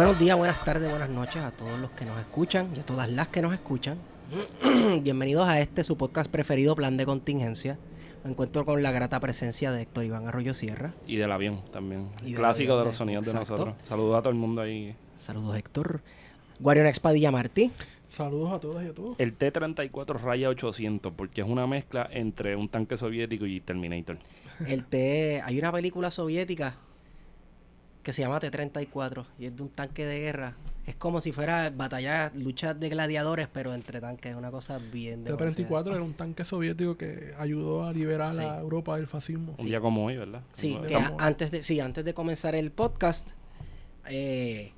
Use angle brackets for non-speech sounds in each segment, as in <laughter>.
Buenos días, buenas tardes, buenas noches a todos los que nos escuchan y a todas las que nos escuchan. <clears throat> Bienvenidos a este su podcast preferido, Plan de Contingencia. Me encuentro con la grata presencia de Héctor Iván Arroyo Sierra. Y del avión también. Y del Clásico avión, de de- los sonidos de exacto. nosotros. Saludos a todo el mundo ahí. Saludos, Héctor. Guarion Expadilla Martí. Saludos a todas y a todos. El T-34 Raya 800, porque es una mezcla entre un tanque soviético y Terminator. El T, hay una película soviética que se llama T-34 y es de un tanque de guerra. Es como si fuera batalla, luchas de gladiadores, pero entre tanques. Es una cosa bien de T-34 era un tanque soviético que ayudó a liberar Sí. a Europa del fascismo. Un día como hoy, ¿verdad? Sí, que a- antes de, sí, antes de comenzar el podcast, eh,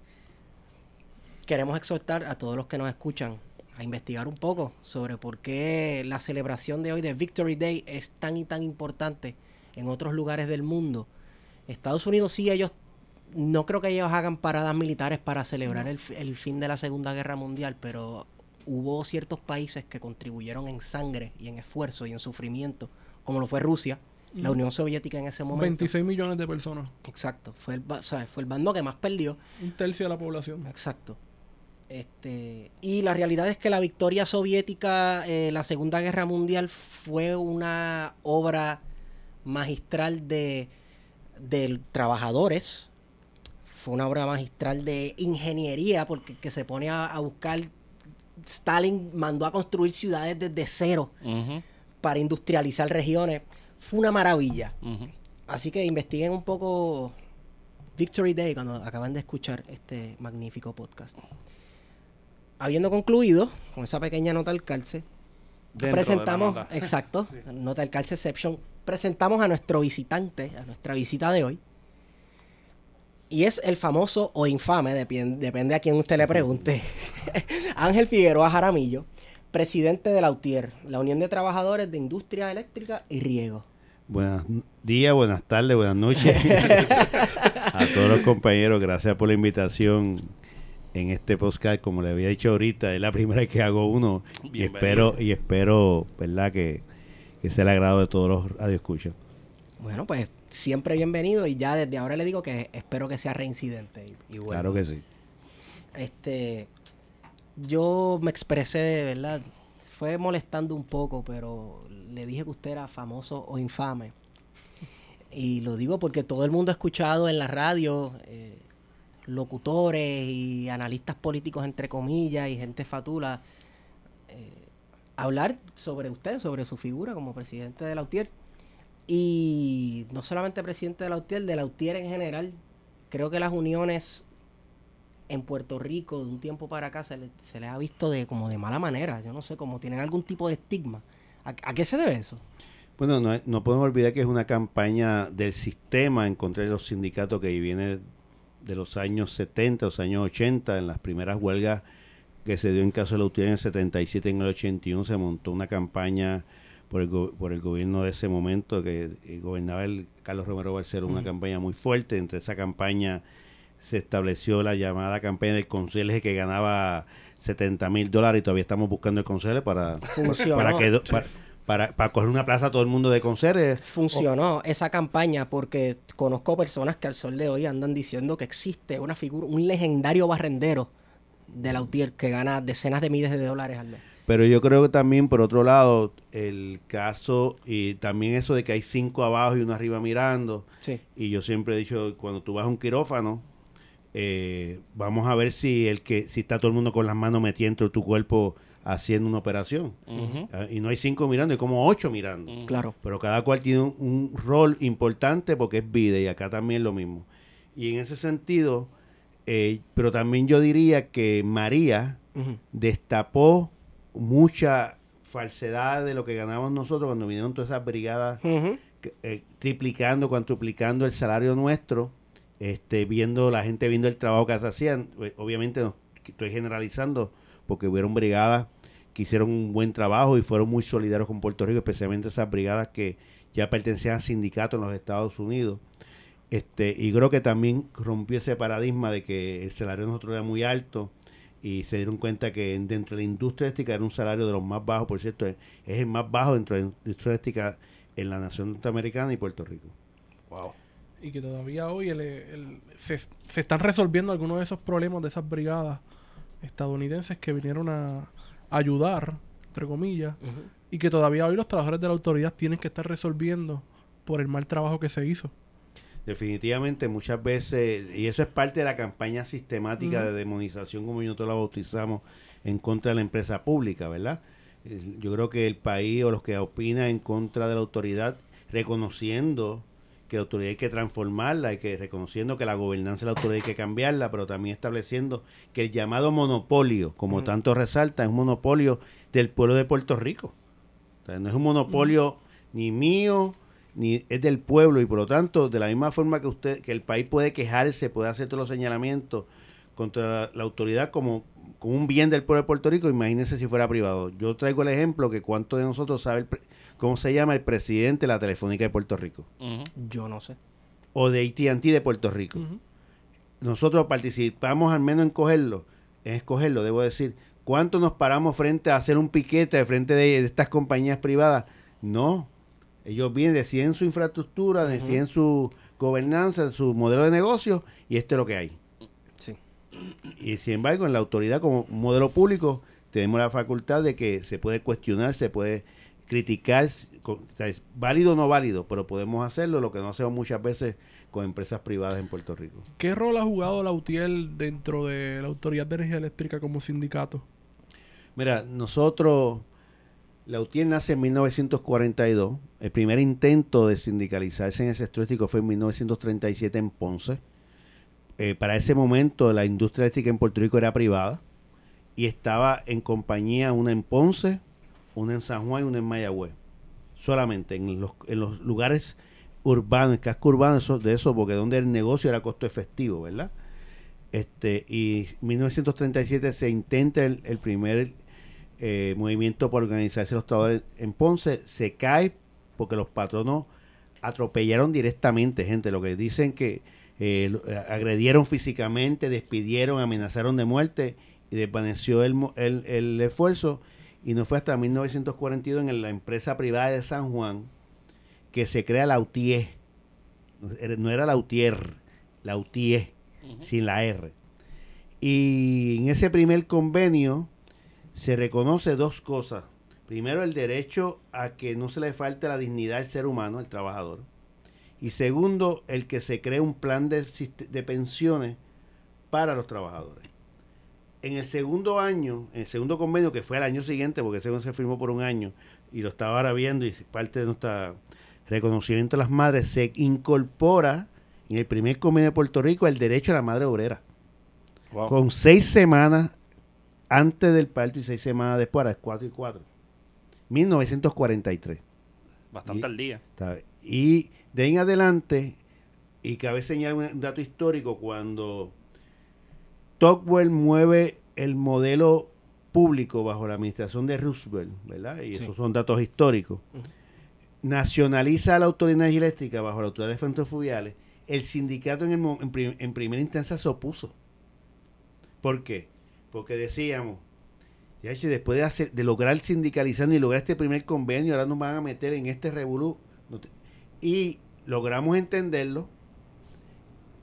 queremos exhortar a todos los que nos escuchan a investigar un poco sobre por qué la celebración de hoy de Victory Day es tan y tan importante en otros lugares del mundo. Estados Unidos sí, ellos, no creo que ellos hagan paradas militares para celebrar el, fi- el fin de la Segunda Guerra Mundial, pero hubo ciertos países que contribuyeron en sangre y en esfuerzo y en sufrimiento, como lo fue Rusia, la. Unión Soviética en ese momento. 26 millones de personas. Exacto, fue el, ba- o sea, fue el bando que más perdió. Un tercio de la población. Exacto. Este, y la realidad es que la victoria soviética, eh, la Segunda Guerra Mundial, fue una obra magistral de, de trabajadores. Fue una obra magistral de ingeniería, porque que se pone a, a buscar. Stalin mandó a construir ciudades desde cero para industrializar regiones. Fue una maravilla. Así que investiguen un poco Victory Day cuando acaban de escuchar este magnífico podcast. Habiendo concluido con esa pequeña nota al calce, Dentro de la presentamos, nota. exacto, <laughs> nota al calce exception, presentamos a nuestro visitante, a nuestra visita de hoy. Y es el famoso o infame, depien- depende a quién usted le pregunte, <laughs> Ángel Figueroa Jaramillo, presidente de la UTIER, la Unión de Trabajadores de Industria Eléctrica y Riego. Buenos días, buenas tardes, buenas noches <laughs> a todos los compañeros. Gracias por la invitación en este podcast. Como le había dicho ahorita, es la primera vez que hago uno y espero y espero, verdad, que, que sea el agrado de todos los radioescuchas. Bueno, pues siempre bienvenido y ya desde ahora le digo que espero que sea reincidente. Y, y bueno, Claro que sí. Este, yo me expresé, ¿verdad? Fue molestando un poco, pero le dije que usted era famoso o infame. Y lo digo porque todo el mundo ha escuchado en la radio eh, locutores y analistas políticos, entre comillas, y gente fatula, eh, hablar sobre usted, sobre su figura como presidente de la UTIER. Y no solamente presidente de la UTIER, de la UTIER en general, creo que las uniones en Puerto Rico de un tiempo para acá se le, se le ha visto de como de mala manera. Yo no sé, como tienen algún tipo de estigma. ¿A, qué se debe eso? Bueno, no, no podemos olvidar que es una campaña del sistema en contra de los sindicatos que viene de los años 70, los años 80, en las primeras huelgas que se dio en caso de la UTI en el 77 y en el 81 se montó una campaña por el, por el gobierno de ese momento que eh, gobernaba el Carlos Romero Barceló, una campaña muy fuerte. Entre esa campaña se estableció la llamada campaña del conserje que ganaba 70 mil dólares y todavía estamos buscando el conserje para, Funcionó. para que para, para, para coger una plaza a todo el mundo de conserje. Funcionó esa campaña porque conozco personas que al sol de hoy andan diciendo que existe una figura, un legendario barrendero de la UTIER que gana decenas de miles de dólares al mes. Pero yo creo que también, por otro lado, el caso y también eso de que hay cinco abajo y uno arriba mirando. Sí. Y yo siempre he dicho, cuando tú vas a un quirófano, eh, vamos a ver si el que si está todo el mundo con las manos de tu cuerpo haciendo una operación. Ah, Y no hay cinco mirando, hay como ocho mirando. Claro. Pero cada cual tiene un, un rol importante porque es vida y acá también lo mismo. Y en ese sentido, eh, pero también yo diría que María destapó mucha falsedad de lo que ganamos nosotros cuando vinieron todas esas brigadas que- eh, triplicando, cuantuplicando el salario nuestro, este, viendo la gente viendo el trabajo que se hacían. Eh, Obviamente no, estoy generalizando porque hubieron brigadas que hicieron un buen trabajo y fueron muy solidarios con Puerto Rico, especialmente esas brigadas que ya pertenecían a sindicatos en los Estados Unidos. Este, y creo que también rompió ese paradigma de que el salario de nosotros era muy alto y se dieron cuenta que dentro de la industria eléctrica era un salario de los más bajos, por cierto, es, es el más bajo dentro de la industria eléctrica en la nación norteamericana y Puerto Rico. Wow. y que todavía hoy el- el- se, se están resolviendo algunos de esos problemas de esas brigadas estadounidenses que vinieron a ayudar, entre comillas, y que todavía hoy los trabajadores de la autoridad tienen que estar resolviendo por el mal trabajo que se hizo. Definitivamente, muchas veces, y eso es parte de la campaña sistemática de demonización, como nosotros la bautizamos, en contra de la empresa pública, ¿verdad? Yo creo que el país o los que opinan en contra de la autoridad, reconociendo que la autoridad hay que transformarla, hay que reconociendo que la gobernanza de la autoridad hay que cambiarla, pero también estableciendo que el llamado monopolio, como tanto resalta, es un monopolio del pueblo de Puerto Rico. O sea, no es un monopolio ni mío, ni es del pueblo y por lo tanto, de la misma forma que usted, que el país puede quejarse, puede hacer todos los señalamientos contra la, la autoridad como, como un bien del pueblo de Puerto Rico, imagínense si fuera privado. Yo traigo el ejemplo que cuánto de nosotros sabe el pre- cómo se llama el presidente de la Telefónica de Puerto Rico. Yo no sé. o de AT&T de Puerto Rico. Nosotros participamos al menos en cogerlo, en escogerlo, debo decir. ¿Cuánto nos paramos frente a hacer un piquete de frente de, de estas compañías privadas? No. Ellos vienen, deciden su infraestructura, deciden su gobernanza, su modelo de negocio y esto es lo que hay. Sí. Y sin embargo, en la autoridad como modelo público tenemos la facultad de que se puede cuestionar, se puede criticar, con- o sea, es válido o no válido, pero podemos hacerlo, lo que no hacemos muchas veces con empresas privadas en Puerto Rico. ¿Qué rol ha jugado la UTIEL dentro de la Autoridad de Energía Eléctrica como sindicato? Mira, nosotros, la UTIEL nace en 1942. El primer intento de sindicalizarse en ese eléctrico fue en 1937 en Ponce. Eh, para ese momento la industria eléctrica en Puerto Rico era privada y estaba en compañía una en Ponce, una en San Juan y una en Mayagüez. Solamente en los, lugares urbanos, casco urbano de eso, porque donde el negocio era costo efectivo, ¿verdad? Este, y 1937 se intenta el, el primer eh, movimiento por organizarse los trabajadores en Ponce, se cae porque los patronos atropellaron directamente gente, lo que dicen que eh, eh, agredieron físicamente, despidieron, amenazaron de muerte y desvaneció el, el, el esfuerzo y no fue hasta 1942 en la empresa privada de San Juan que se crea la UTIE. No era la UTIER, la UTIE, sin la R. Y en ese primer convenio se reconoce dos cosas. Primero, el derecho a que no se le falte la dignidad al ser humano, al trabajador. Y segundo, el que se cree un plan de, pensiones para los trabajadores. En el segundo año, en el segundo convenio, que fue el año siguiente, porque ese se firmó por un año, y lo estaba ahora viendo, y parte de nuestro reconocimiento a las madres, se incorpora en el primer convenio de Puerto Rico el derecho a la madre obrera Wow. con seis semanas antes del parto y seis semanas después, ahora es cuatro y cuatro. 1943. Bastante y- al día. Y de ahí en adelante, y cabe señalar un dato histórico, cuando Tocqueville mueve el modelo público bajo la administración de Roosevelt, ¿verdad? Y Sí. esos son datos históricos. Nacionaliza la Autoridad de Energía Eléctrica bajo la Autoridad de Fuentes Fluviales. El sindicato en, el mo- en, prim- en primera instancia se opuso. ¿Por qué? Porque decíamos, ya después de, hacer, de lograr sindicalizando y lograr este primer convenio, ahora nos van a meter en este revolú. Y logramos entenderlo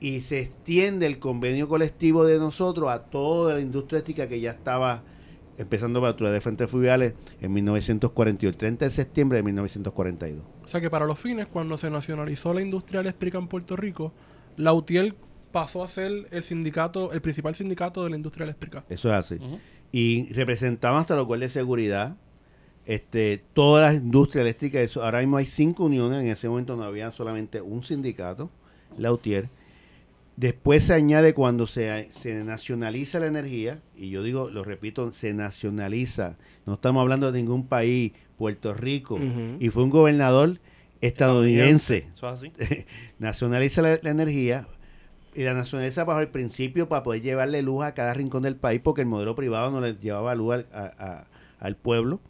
y se extiende el convenio colectivo de nosotros a toda la industria eléctrica que ya estaba empezando para la Autoridad de Fuentes Fluviales en 1942, el 30 de septiembre de 1942. O sea que para los fines, cuando se nacionalizó la industria eléctrica en Puerto Rico, la UTIEL pasó a ser el sindicato, el principal sindicato de la industria eléctrica. Eso es así. Y representaban hasta los guardias de seguridad, este, todas las industrias eléctricas. Eso, ahora mismo hay cinco uniones, en ese momento no había solamente un sindicato, la UTIER. Después se añade cuando se, se nacionaliza la energía, y yo digo, lo repito, se nacionaliza. No estamos hablando de ningún país, Puerto Rico, y fue un gobernador estadounidense Eso es así. <laughs> nacionaliza la, la energía y la nacionaliza bajo el principio para poder llevarle luz a cada rincón del país porque el modelo privado no le llevaba luz al, a- a- al pueblo.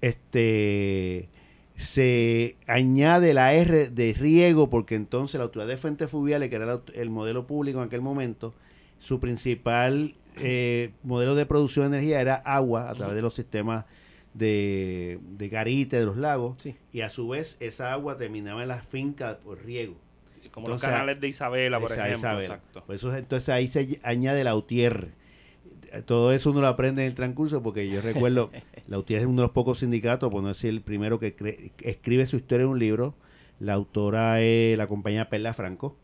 Este se añade la R de riego porque entonces la autoridad de fuentes fluviales, que era la el modelo público en aquel momento, su principal eh, modelo de producción de energía era agua a través de los sistemas de, de garite de los lagos Sí. y a su vez esa agua terminaba en las fincas por riego. Como los canales de Isabela, por Esa- ejemplo. Isabela. Exacto. Eso, entonces ahí se añade Lautier. Todo eso uno lo aprende en el transcurso porque yo recuerdo, <laughs> Lautier es uno de los pocos sindicatos, por no decir el primero que cre- que escribe su historia en un libro. La autora es la compañía Perla Franco.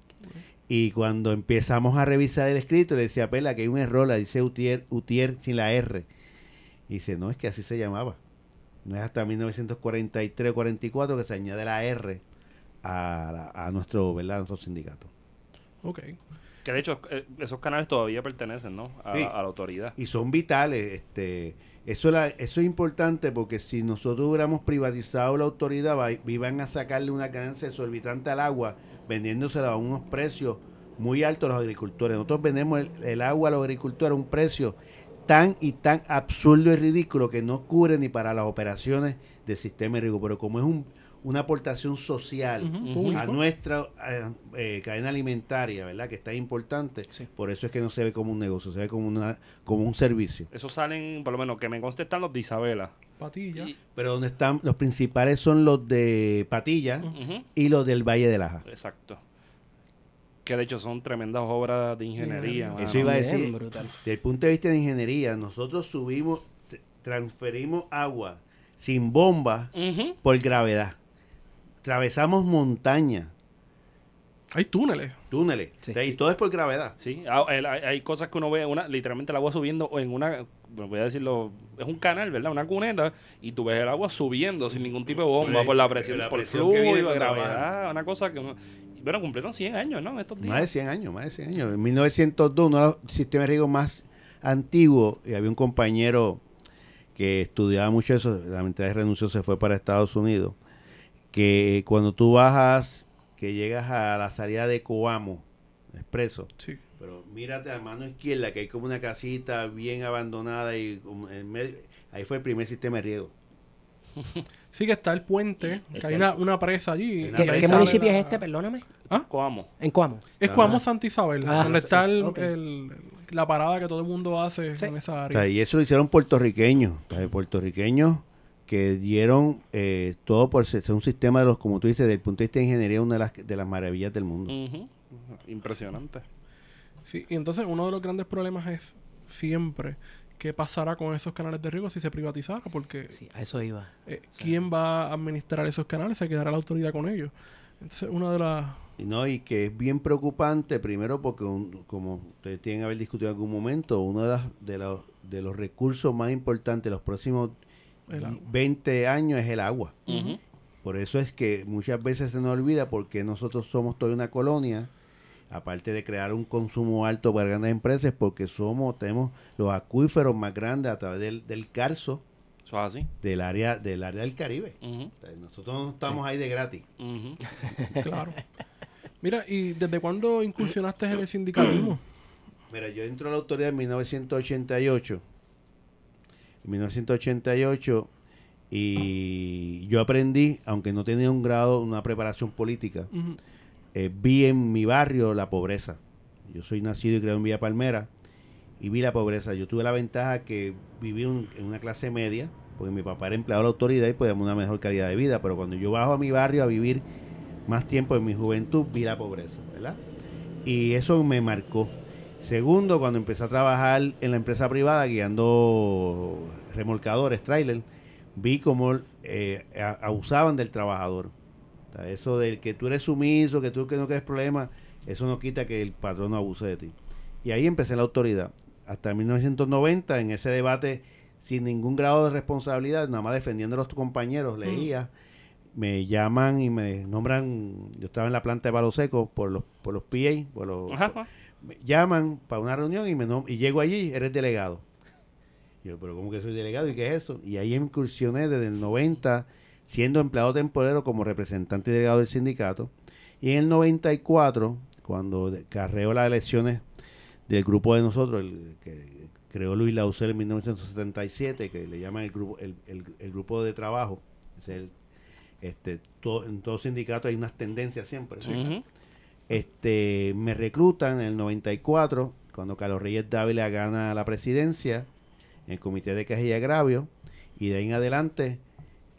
Y cuando empezamos a revisar el escrito, le decía a Perla que hay un error, la dice Utier, Utier sin la R. Y dice, no, es que así se llamaba. No es hasta 1943 o 44 que se añade la R a, la- a nuestro, ¿verdad? a nuestro sindicato. Ok. Que de hecho, eh, esos canales todavía pertenecen, ¿no? A, Sí. a la autoridad. y son vitales. Este, eso, la- eso es importante porque si nosotros hubiéramos privatizado la autoridad, va- iban a sacarle una ganancia exorbitante al agua, vendiéndosela a unos precios muy altos a los agricultores. Nosotros vendemos el, el agua a los agricultores a un precio tan y tan absurdo y ridículo que no cubre ni para las operaciones del sistema de riego. Pero como es un- una aportación social a nuestra eh, cadena alimentaria, ¿verdad? Que está importante. Sí. Por eso es que no se ve como un negocio, se ve como una como un servicio. Esos salen, por lo menos, que me conste, están los de Isabela. Patilla. Y- Pero donde están los principales son los de Patilla y los del Valle de Laja. Exacto. Que de hecho son tremendas obras de ingeniería. Eso. Eso iba a Bien decir. brutal. Desde el punto de vista de ingeniería, nosotros subimos, transferimos agua sin bomba Ujú. por gravedad. Atravesamos montañas, Hay túneles. túneles, Sí. o sea, y todo es por gravedad. Sí, ah, hay, hay cosas que uno ve, una, literalmente el agua subiendo en una, voy a decirlo, es un canal, ¿verdad? Una cuneta, y tú ves el agua subiendo sin ningún tipo de bomba, Por por la presión, la por presión fluido, cuando gravedad, una cosa que uno... Bueno, cumplieron 100 años, ¿no? En estos días. Más de 100 años, más de 100 años. En 1902, uno de los sistemas de riego más antiguos, y había un compañero que estudiaba mucho eso, lamentablemente renunció, se fue para Estados Unidos, que cuando tú bajas, que llegas a la salida de Coamo, expreso, Sí. pero mírate a mano izquierda, que hay como una casita bien abandonada y como en medio, ahí fue el primer sistema de riego. <laughs> Sí que está el puente, que hay una, una presa allí. Una ¿Qué, presa. qué Sale municipio la- es este? Perdóname. Coamo. ¿En Cuamo? Es Ajá. Cuamo Santa Isabel, Ah, donde sí, está el- la parada que todo el mundo hace Sí. en esa O área. sea, y eso lo hicieron puertorriqueños, o sea, puertorriqueños que dieron eh, todo por ser un sistema de los, como tú dices, desde el punto de vista de ingeniería, una de las, de las maravillas del mundo. Impresionante. Sí, y entonces uno de los grandes problemas es siempre qué pasará con esos canales de riego si se privatizara, porque Sí, a eso iba. eh, ¿quién va a administrar esos canales? Se quedará la autoridad con ellos. Entonces, una de las... Y no, y que es bien preocupante, primero porque, un- como ustedes tienen que haber discutido en algún momento, uno de, las, de, los, de los recursos más importantes de los próximos El agua. 20 años es el agua. Por eso es que muchas veces se nos olvida porque nosotros somos toda una colonia, aparte de crear un consumo alto para grandes empresas, porque somos, tenemos los acuíferos más grandes a través del, del Carso, Eso es así. del área, del área del Caribe. Ujú. O sea, Nosotros no estamos ahí de gratis. <laughs> Claro. Mira, ¿y desde cuándo incursionaste en el sindicalismo? Mira, yo entro a la autoridad en 1988. En 1988 y yo aprendí, aunque no tenía un grado, una preparación política, eh, vi en mi barrio la pobreza. Yo soy nacido y creado en Villa Palmera y vi la pobreza. Yo tuve la ventaja que viví un- en una clase media, porque mi papá era empleado de la autoridad y podíamos una mejor calidad de vida. Pero cuando yo bajo a mi barrio a vivir más tiempo en mi juventud, vi la pobreza, ¿verdad? Y eso me marcó. Segundo, cuando empecé a trabajar en la empresa privada guiando remolcadores, trailer, vi cómo eh, abusaban del trabajador. O sea, eso del que tú eres sumiso, que tú que no quieres problemas, eso no quita que el patrón no abuse de ti. Y ahí empecé la autoridad. Hasta 1990, en ese debate, sin ningún grado de responsabilidad, nada más defendiendo a los compañeros, leía, me llaman y me nombran, yo estaba en la planta de palo seco por los, por los PA, por los, Ajá. Me llaman para una reunión y me nom- y llego allí, eres delegado. Yo, pero ¿cómo que soy delegado? ¿Y qué es eso? Y ahí incursioné desde el 90, siendo empleado temporero como representante y delegado del sindicato. Y en el 94, cuando carreó las elecciones del grupo de nosotros, el que creó Luis Lausel en 1977, que le llaman el grupo, el, el- grupo de trabajo, es el, este, to- en todo sindicato hay unas tendencias siempre. Ujú. Este me reclutan en el 94 cuando Carlos Reyes Dávila gana la presidencia en el comité de quejas y agravio y de ahí en adelante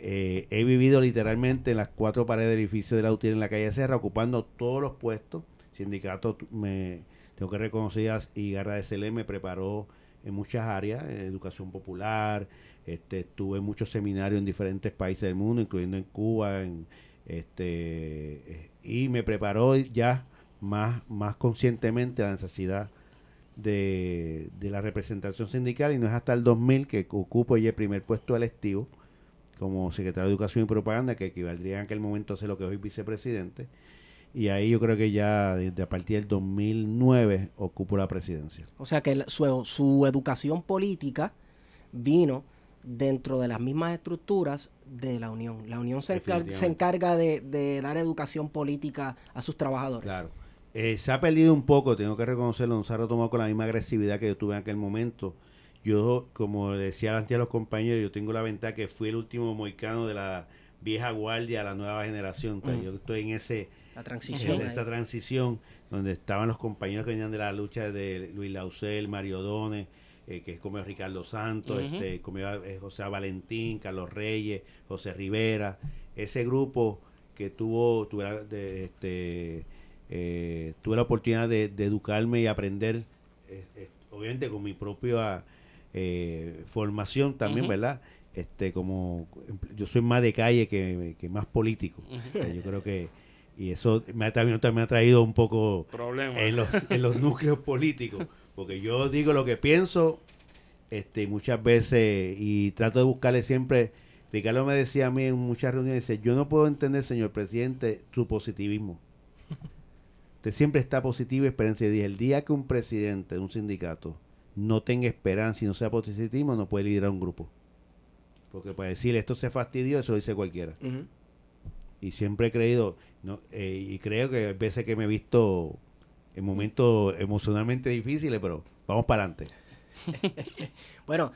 eh, he vivido literalmente en las cuatro paredes del edificio de la UTIER en la calle Serra, ocupando todos los puestos. Sindicato, me, tengo que reconocer, y Garra de Celé me preparó en muchas áreas, educación popular, este, estuve en muchos seminarios en diferentes países del mundo, incluyendo en Cuba, en, este, y me preparó ya más, más conscientemente la necesidad de, de, la representación sindical y no es hasta el 2000 que ocupo ya el primer puesto electivo como secretario de Educación y Propaganda, que equivaldría en aquel momento a ser lo que hoy vicepresidente. Y ahí yo creo que ya desde a partir del 2009 ocupo la presidencia. O sea que su, su educación política vino dentro de las mismas estructuras de la Unión. La Unión se, se encarga de, de, dar educación política a sus trabajadores. Claro. Eh, se ha perdido un poco, tengo que reconocerlo, no se ha retomado con la misma agresividad que yo tuve en aquel momento. Yo, como decía antes a los compañeros, yo tengo la ventaja que fui el último moicano de la vieja guardia a la nueva generación. Mm. Yo estoy en ese la transición, esa transición donde estaban los compañeros que venían de la lucha de Luis Lausel, Mario Done, eh, que es como Ricardo Santos, este, como eh, José Valentín, Carlos Reyes, José Rivera, ese grupo que tuvo, tuve, de, este, eh, tuve la oportunidad de, educarme y aprender, eh, eh, obviamente con mi propia formación también, ¿verdad? Este, como yo soy más de calle que, más político. yo creo que y eso me ha, también, me ha traído un poco en los, en los núcleos políticos, <laughs> porque yo digo lo que pienso este muchas veces y trato de buscarle siempre Ricardo me decía a mí en muchas reuniones, dice, yo no puedo entender, señor presidente, su positivismo. <laughs> Usted siempre está positivo y esperanza. Y dije, el día que un presidente de un sindicato no tenga esperanza y no sea positivo, no puede liderar un grupo. Porque para decir esto se fastidió, eso lo dice cualquiera. Y siempre he creído, no, eh, y creo que hay veces que me he visto en momentos emocionalmente difíciles, pero vamos para adelante. <laughs> bueno,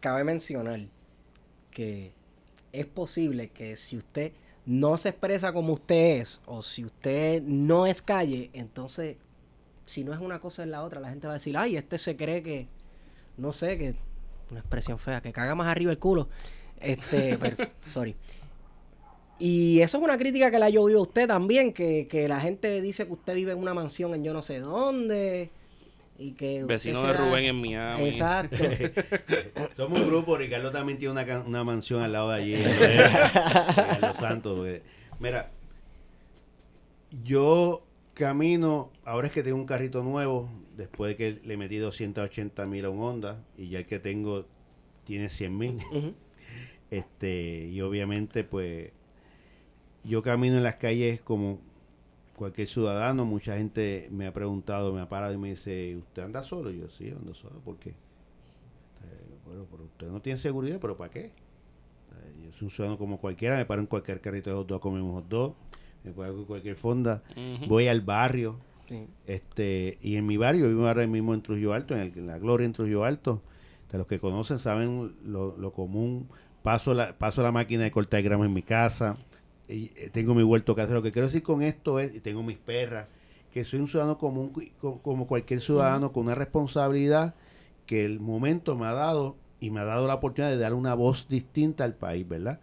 cabe mencionar que es posible que si usted no se expresa como usted es, o si usted no es calle, entonces, si no es una cosa es la otra, la gente va a decir, ay, este se cree que, no sé, que, una expresión fea, que caga más arriba el culo. Este, <laughs> sorry. Y eso es una crítica que le ha llovido a usted también, que, que la gente dice que usted vive en una mansión en yo no sé dónde que Vecino de Rubén en Miami. Exacto. <laughs> Somos un grupo, Ricardo también tiene una, una mansión al lado de allí, <laughs> en Los Santos. Mira, yo camino, ahora es que tengo un carrito nuevo, después de que le metí 280 mil a un Honda, y ya el que tengo tiene 100 mil. este Y obviamente, pues, yo camino en las calles como cualquier ciudadano, mucha gente me ha preguntado, me ha parado y me dice, ¿usted anda solo? yo, sí, ando solo. ¿Por qué? bueno, pero usted no tiene seguridad, ¿pero para qué? yo soy un ciudadano como cualquiera, me paro en cualquier carrito de hot dog, comemos hot dog, me paro en cualquier fonda, voy al barrio, este y en mi barrio, vivo ahora mismo en Trujillo Alto, en, el, la Gloria en Trujillo Alto, de los que conocen saben lo, lo común, paso la, paso la máquina de cortar grama en mi casa, tengo mi huerto casero. Lo que quiero decir con esto es, y tengo mis perras, que soy un ciudadano común como cualquier ciudadano con una responsabilidad que el momento me ha dado y me ha dado la oportunidad de dar una voz distinta al país, ¿verdad?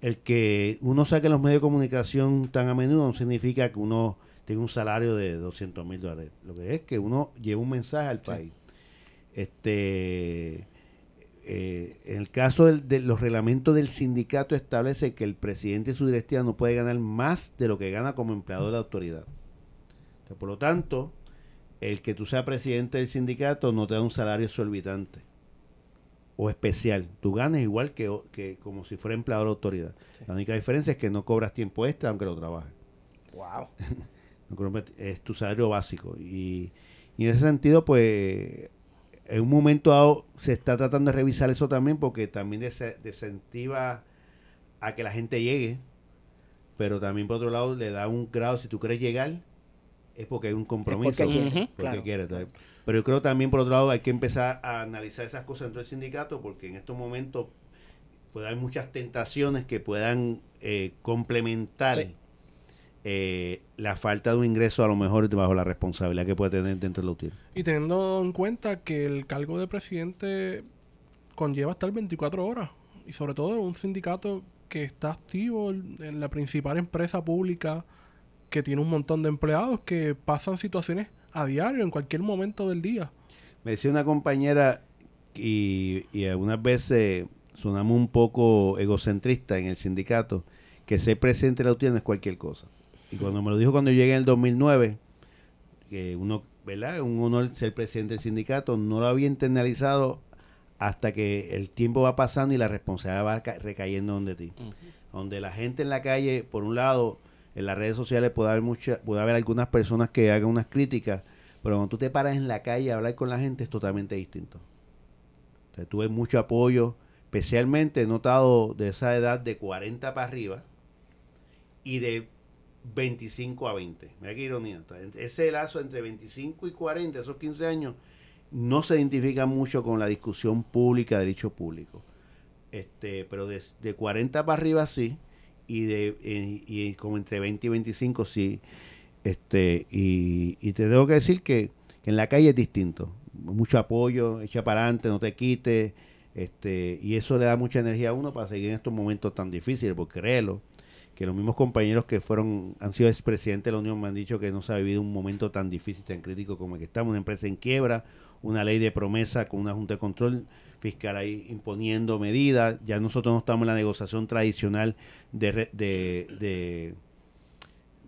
El que uno saque los medios de comunicación tan a menudo no significa que uno tenga un salario de 200 mil dólares. Lo que es que uno lleva un mensaje al país. Este eh, en el caso de los reglamentos del sindicato establece que el presidente y su directiva no puede ganar más de lo que gana como empleado de la autoridad. por lo tanto, el que tú seas presidente del sindicato no te da un salario exorbitante o especial. Tú ganas igual que, como si fuera empleado de la autoridad. La única diferencia es que no cobras tiempo extra aunque lo trabajes. Wow. <laughs> es tu salario básico. Y, y en ese sentido, pues en un momento dado se está tratando de revisar eso también porque también desincentiva a que la gente llegue, pero también por otro lado le da un grado, si tú quieres llegar, es porque hay un compromiso. porque, quieres. Pero yo creo también por otro lado hay que empezar a analizar esas cosas dentro del sindicato porque en estos momentos puede haber muchas tentaciones que puedan eh, complementar eh, la falta de un ingreso a lo mejor bajo la responsabilidad que puede tener dentro del UTIR. Y teniendo en cuenta que el cargo de presidente conlleva estar 24 horas y sobre todo un sindicato que está activo en la principal empresa pública que tiene un montón de empleados que pasan situaciones a diario, en cualquier momento del día. Me decía una compañera, y, y algunas veces sonamos un poco egocentristas en el sindicato, que ser presidente de la UTI no es cualquier cosa. Y cuando me lo dijo cuando llegué en el 2009, que uno, ¿verdad? Un honor ser presidente del sindicato, no lo había internalizado hasta que el tiempo va pasando y la responsabilidad va ca- recayendo donde ti. Donde la gente en la calle, por un lado, en las redes sociales puede haber mucha, puede haber algunas personas que hagan unas críticas, pero cuando tú te paras en la calle a hablar con la gente es totalmente distinto. O sea, tuve mucho apoyo, especialmente he notado de esa edad de 40 para arriba y de 25 a 20. Mira qué ironía. Ese lazo entre 25 y 40, esos 15 años, no se identifica mucho con la discusión pública, de dicho público. Este, pero de, de 40 para arriba sí, y de eh, y como entre 20 y 25 sí. Este, y, y te tengo que decir que, que en la calle es distinto. Mucho apoyo, echa para adelante, no te quites. Este, y eso le da mucha energía a uno para seguir en estos momentos tan difíciles, porque créelo, que los mismos compañeros que fueron, han sido expresidentes de la Unión me han dicho que no se ha vivido un momento tan difícil, tan crítico como el que estamos, una empresa en quiebra, una ley de promesa con una junta de control fiscal ahí imponiendo medidas, ya nosotros no estamos en la negociación tradicional de, re- de, de,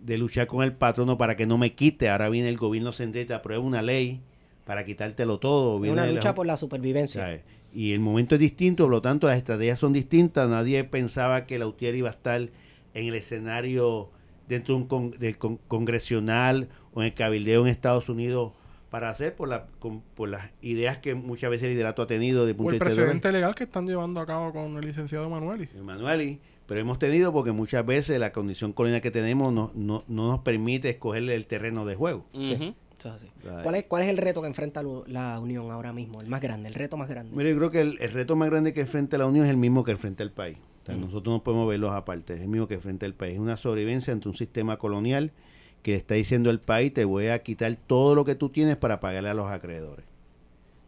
de luchar con el patrono para que no me quite, ahora viene el gobierno central y te aprueba una ley para quitártelo todo. Viene una la- lucha por la supervivencia. ¿sabes? Y el momento es distinto, por lo tanto las estrategias son distintas. Nadie pensaba que la UTIER iba a estar en el escenario dentro de un con- del con- congresional o en el cabildeo en Estados Unidos para hacer por, la, con- por las ideas que muchas veces el liderato ha tenido de O punto el de vista precedente legal que están llevando a cabo con el licenciado Manueli. Emanueli, pero hemos tenido porque muchas veces la condición colonial que tenemos no, no, no nos permite escogerle el terreno de juego. Sí. Eso es así. Right. ¿Cuál es, ¿Cuál es el reto que enfrenta la Unión ahora mismo? El más grande, el reto más grande. Mira, yo creo que el, el reto más grande que enfrenta la Unión es el mismo que enfrenta el país. O sea, Nosotros no podemos verlos aparte, es el mismo que enfrenta el país. Es una sobrevivencia ante un sistema colonial que está diciendo el país, te voy a quitar todo lo que tú tienes para pagarle a los acreedores.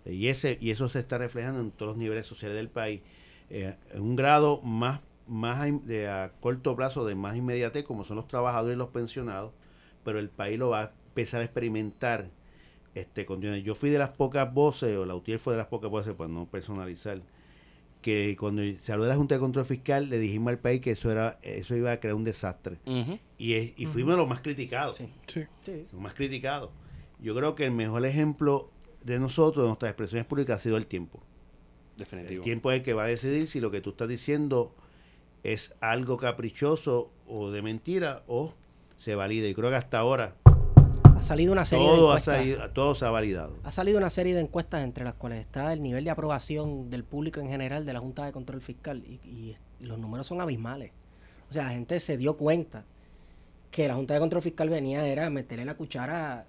Y, ese, y eso se está reflejando en todos los niveles sociales del país. Eh, en un grado más, más a, de a corto plazo, de más inmediatez, como son los trabajadores y los pensionados, pero el país lo va a empezar a experimentar este condiciones. Yo fui de las pocas voces, o la UTIER fue de las pocas voces, para no personalizar, que cuando se habló de la Junta de Control Fiscal, le dijimos al país que eso era eso iba a crear un desastre. Y, es- y fuimos los más criticados. Sí. Sí. Sí. Los más criticados. Yo creo que el mejor ejemplo de nosotros, de nuestras expresiones públicas, ha sido el tiempo. El Definitivo. tiempo es el que va a decidir si lo que tú estás diciendo es algo caprichoso o de mentira o se valida. Y creo que hasta ahora salido una serie de todo, ha encuestas. salido, todo se ha validado. Ha salido una serie de encuestas entre las cuales está el nivel de aprobación del público en general de la Junta de Control Fiscal y, y los números son abismales. O sea, la gente se dio cuenta que la Junta de Control Fiscal venía era meterle la cuchara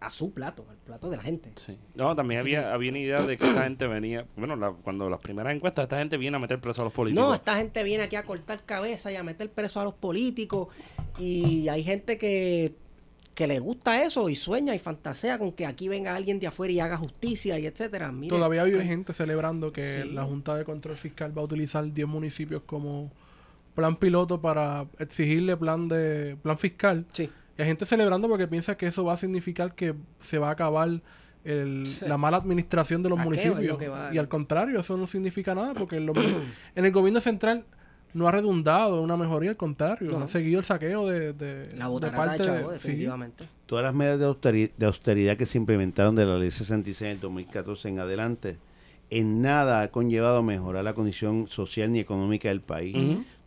a su plato, al plato de la gente. Sí. No, también había, había una idea de que esta gente venía, bueno, la- cuando las primeras encuestas, esta gente viene a meter preso a los políticos. No, esta gente viene aquí a cortar cabeza y a meter preso a los políticos y hay gente que, que le gusta eso y sueña y fantasea con que aquí venga alguien de afuera y haga justicia y etcétera. Mire, Todavía vive gente celebrando que Sí. la Junta de Control Fiscal va a utilizar 10 municipios como plan piloto para exigirle plan de plan fiscal. Sí. Y hay gente celebrando porque piensa que eso va a significar que se va a acabar el- Sí. la mala administración de los Saqueo municipios. lo Y al contrario, eso no significa nada porque lo- <clears throat> en el gobierno central no ha redundado en una mejoría, al contrario, No. ha seguido el saqueo de, de, La de botarata de parte chavo, de- sí. definitivamente. Todas las medidas de austeridad, de austeridad que se implementaron de la ley 66 del 2014 en adelante, en nada ha conllevado a mejorar la condición social ni económica del país.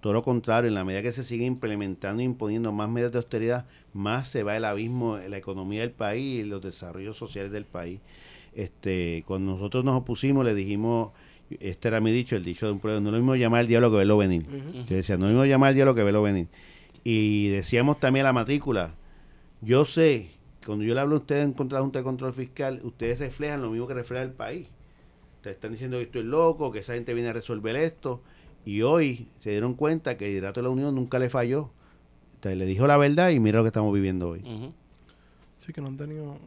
Todo lo contrario, en la medida que se sigue implementando e imponiendo más medidas de austeridad, más se va el abismo en la economía del país y los desarrollos sociales del país. Este, cuando nosotros nos opusimos, le dijimos, este era mi dicho, el dicho de un pueblo, no es lo mismo llamar al diablo que verlo venir. Ujú. Yo decía, no es lo mismo llamar al diablo que verlo venir. Y decíamos también a la matrícula, yo sé, cuando yo le hablo a ustedes en contra de la Junta de Control Fiscal, ustedes reflejan lo mismo que refleja el país. Ustedes están diciendo que estoy loco, que esa gente viene a resolver esto. Y hoy se dieron cuenta que el liderato de la Unión nunca le falló. Entonces le dijo la verdad y mira lo que estamos viviendo hoy. Ujú. Sí, que no han tenido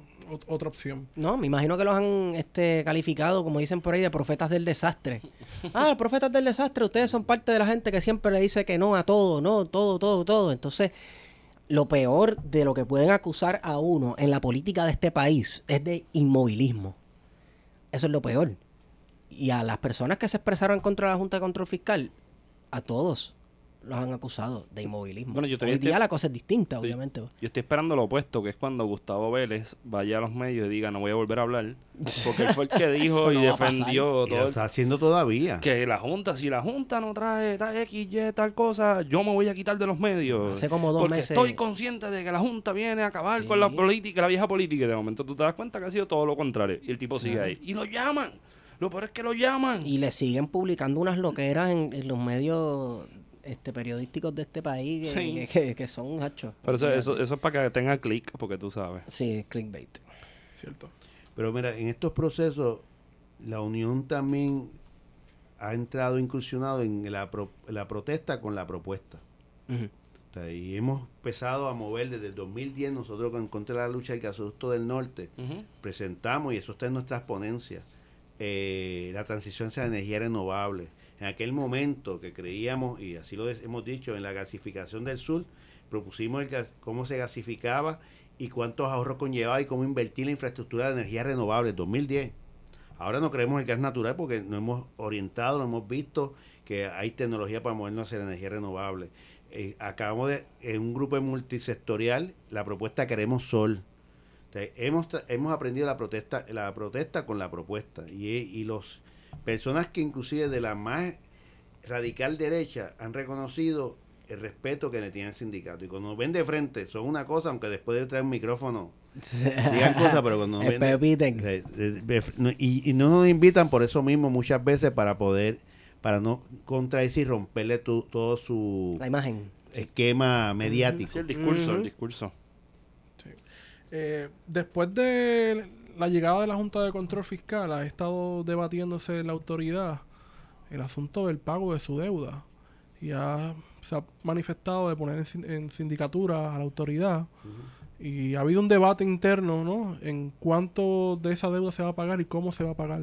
otra opción. No, me imagino que los han este, calificado, como dicen por ahí, de profetas del desastre. <laughs> Ah, profetas del desastre, ustedes son parte de la gente que siempre le dice que no a todo, no, todo, todo, todo. Entonces, lo peor de lo que pueden acusar a uno en la política de este país es de inmovilismo. Eso es lo peor. Y a las personas que se expresaron contra la Junta de Control Fiscal, a todos los han acusado de inmovilismo. Bueno, yo Hoy día la cosa es distinta, Sí. obviamente. Yo estoy esperando lo opuesto, que es cuando Gustavo Vélez vaya a los medios y diga no voy a volver a hablar. <laughs> Porque él fue el que dijo no y defendió Y lo todo. está haciendo todavía. Que la Junta, si la Junta no trae tal X, Y, tal cosa, yo me voy a quitar de los medios. Hace como dos porque meses- estoy consciente de que la Junta viene a acabar Sí. con la política, la vieja política. Y de momento tú te das cuenta que ha sido todo lo contrario. Y el tipo sigue ahí. Y lo llaman. Lo peor es que lo llaman. Y le siguen publicando unas loqueras en, en los medios este, periodísticos de este país que, Sí. que, que- que son hachos. Pero eso, eso, eso es para que tenga clic, porque tú sabes. Sí, clickbait. ¿Cierto? Pero mira, en estos procesos, la Unión también ha entrado, incursionado en la, pro- la protesta con la propuesta. Ujú. O sea, y hemos empezado a mover desde el 2010, nosotros con contra la lucha del gasoducto del norte, presentamos, y eso está en nuestras ponencias, eh, la transición hacia energía renovable. En aquel momento que creíamos, y así lo hemos dicho, en la gasificación del sur, propusimos el gas- cómo se gasificaba y cuántos ahorros conllevaba y cómo invertir la infraestructura de energía renovable, 2010. Ahora no creemos el gas natural porque no hemos orientado, no hemos visto que hay tecnología para movernos hacia la energía renovable. Eh, acabamos de, en un grupo multisectorial, la propuesta Queremos Sol. O sea, hemos, hemos aprendido la protesta, la protesta con la propuesta. Y, y los personas que inclusive de la más radical derecha han reconocido el respeto que le tiene el sindicato. Y cuando nos ven de frente, son una cosa, aunque después de traer un micrófono <laughs> digan cosas, pero cuando nos ven... de- y, y no nos invitan por eso mismo muchas veces para poder, para no contradecir y romperle tu- todo su La imagen. esquema mediático. Sí, el discurso, el discurso. Eh, después de la llegada de la Junta de Control Fiscal, ha estado debatiéndose en la autoridad el asunto del pago de su deuda. Y ha, se ha manifestado de poner en, en sindicatura a la autoridad. Y ha habido un debate interno, ¿no? En cuánto de esa deuda se va a pagar y cómo se va a pagar.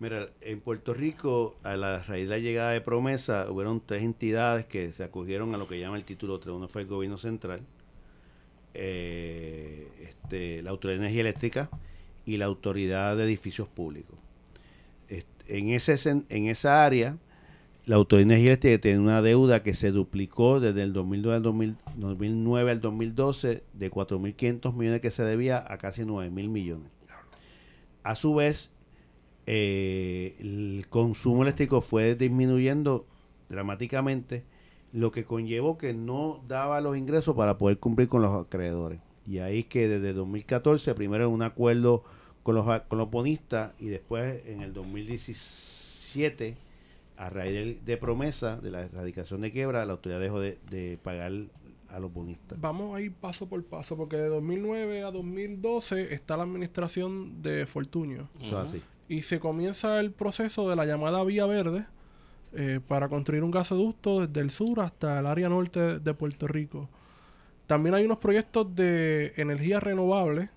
Mira, en Puerto Rico, a la raíz de la llegada de Promesa, hubieron tres entidades que se acogieron a lo que llama el título 3. Uno fue el gobierno central, eh, este, la Autoridad de Energía Eléctrica y la Autoridad de Edificios Públicos. En, ese, en esa área, la Autoridad de Energía Eléctrica tiene una deuda que se duplicó desde el 2002 al 2000 2009 al 2012 de 4.500 millones que se debía a casi 9.000 millones. A su vez, eh, el consumo eléctrico fue disminuyendo dramáticamente, lo que conllevó que no daba los ingresos para poder cumplir con los acreedores. Y ahí que desde 2014, primero en un acuerdo con los, con los bonistas y después en el 2017, a raíz de, promesa de la erradicación de quiebra, la autoridad dejó de, de pagar a los bonistas. Vamos a ir paso por paso, porque de 2009 a 2012 está la administración de Fortunio. Eso es así. y se comienza el proceso de la llamada Vía Verde eh, para construir un gasoducto desde el sur hasta el área norte de Puerto Rico. También hay unos proyectos de energía renovable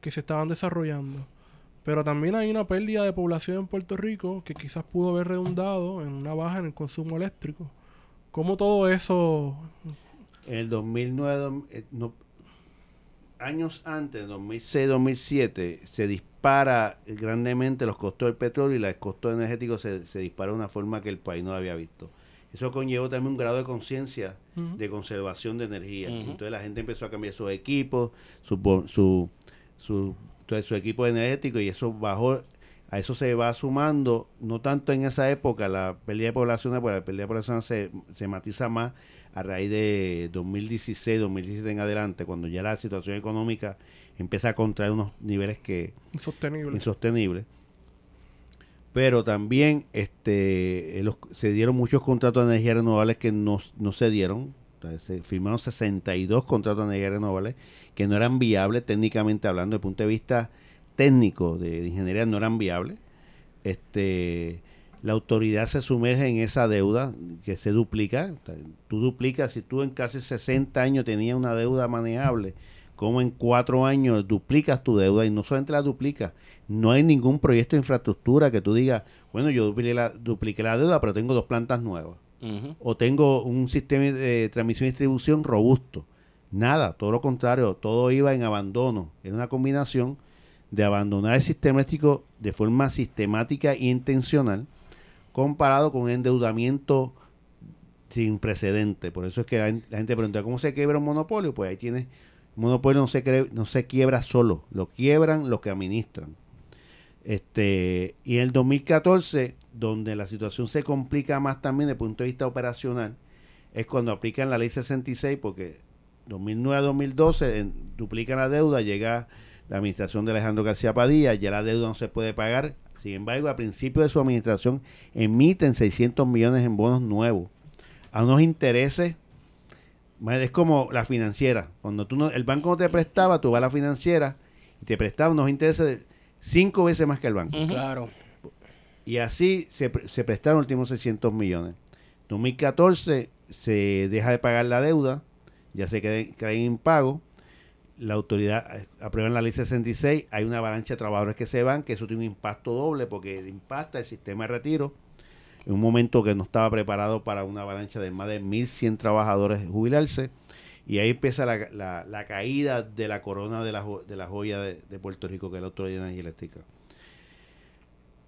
que se estaban desarrollando. Pero también hay una pérdida de población en Puerto Rico que quizás pudo haber redundado en una baja en el consumo eléctrico. ¿Cómo todo eso En el 2009, dom- eh, no- años antes, 2006-2007, se dispara grandemente los costos del petróleo y los costos energéticos se, se dispara de una forma que el país no había visto. Eso conllevó también un grado de conciencia de conservación de energía. Entonces la gente empezó a cambiar sus equipos, su, su, su equipo energético y eso bajó. A eso se va sumando, no tanto en esa época, la pérdida de población, porque la pérdida de población se, se matiza más a raíz de 2016, 2017 en adelante, cuando ya la situación económica empieza a contraer unos niveles que insostenible? insostenible. Pero también este, eh, los- se dieron muchos contratos de energía renovables que no, no se dieron. Se firmaron 62 contratos de energía renovables que no eran viables técnicamente hablando, desde el punto de vista técnico de, de ingeniería, no eran viables. Este, la autoridad se sumerge en esa deuda que se duplica. Tú duplicas, si tú en casi 60 años tenías una deuda manejable, cómo en cuatro años duplicas tu deuda y no solamente la duplicas, no hay ningún proyecto de infraestructura que tú digas, bueno, yo dupliqué la, dupliqué la deuda, pero tengo dos plantas nuevas. O tengo un sistema de transmisión y distribución robusto. Nada, todo lo contrario, todo iba en abandono. Era una combinación de abandonar el sistema eléctrico de forma sistemática e intencional comparado con un endeudamiento sin precedente. Por eso es que la, gen- la gente pregunta, ¿cómo se quiebra un monopolio? Pues ahí tienes, un monopolio no se, cre- no se quiebra solo, lo quiebran los que administran. Este, y en el 2014, donde la situación se complica más también desde el punto de vista operacional, es cuando aplican la ley 66, porque 2009 a 2012 en- duplican la deuda, llega la administración de Alejandro García Padilla, ya la deuda no se puede pagar. Sin embargo, a principio de su administración emiten 600 millones en bonos nuevos a unos intereses. Es como la financiera. Cuando tú no, el banco no te prestaba, tú vas a la financiera y te prestaba unos intereses de cinco veces más que el banco. Claro. Y así se, se prestaron los últimos 600 millones. 2014 se deja de pagar la deuda, ya se queda, queda en impago. La autoridad eh, aprueba la ley 66, hay una avalancha de trabajadores que se van, que eso tiene un impacto doble porque impacta el sistema de retiro en un momento que no estaba preparado para una avalancha de más de 1.100 trabajadores jubilarse. Y ahí empieza la, la- caída de la corona de la, de joya de, de Puerto Rico, que es la Autoridad de Energía Eléctrica.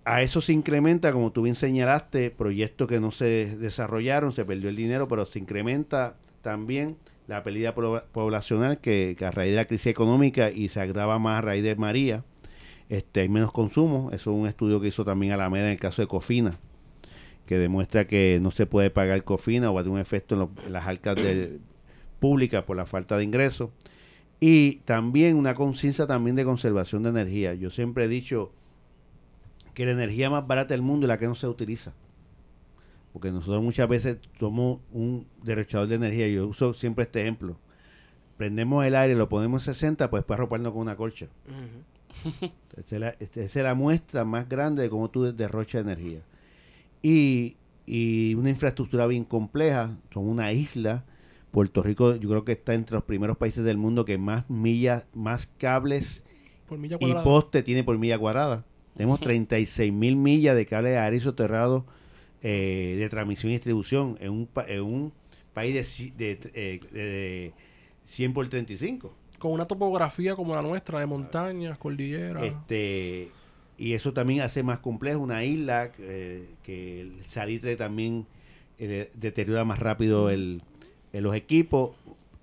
A eso se incrementa, como tú bien señalaste, proyectos que no se desarrollaron, se perdió el dinero, pero se incrementa también la pérdida pobla- poblacional que, que a raíz de la crisis económica y se agrava más a raíz de María, este, hay menos consumo. Eso es un estudio que hizo también Alameda en el caso de Cofina, que demuestra que no se puede pagar Cofina o va a tener un efecto en, en las arcas públicas por la falta de ingresos. Y también una conciencia también de conservación de energía. Yo siempre he dicho que la energía más barata del mundo es la que no se utiliza. Porque nosotros muchas veces somos un derrochador de energía. Yo uso siempre este ejemplo. Prendemos el aire, lo ponemos en 60, pues para arroparnos con una colcha. Esa es la, esta- esa es la muestra más grande de cómo tú derrochas energía. Y, y una infraestructura bien compleja. Son una isla. Puerto Rico yo creo que está entre los primeros países del mundo que más millas, más cables Por milla y poste tiene por milla cuadrada. Tenemos <laughs> 36 mil millas de cables aéreos soterrados eh, de transmisión y distribución en un, pa- en un país de, ci- de, eh, de- de 100 por 35. Con una topografía como la nuestra, de montañas, cordilleras. Este, y eso también hace más complejo una isla eh, que el salitre también eh, deteriora más rápido el, el- los equipos.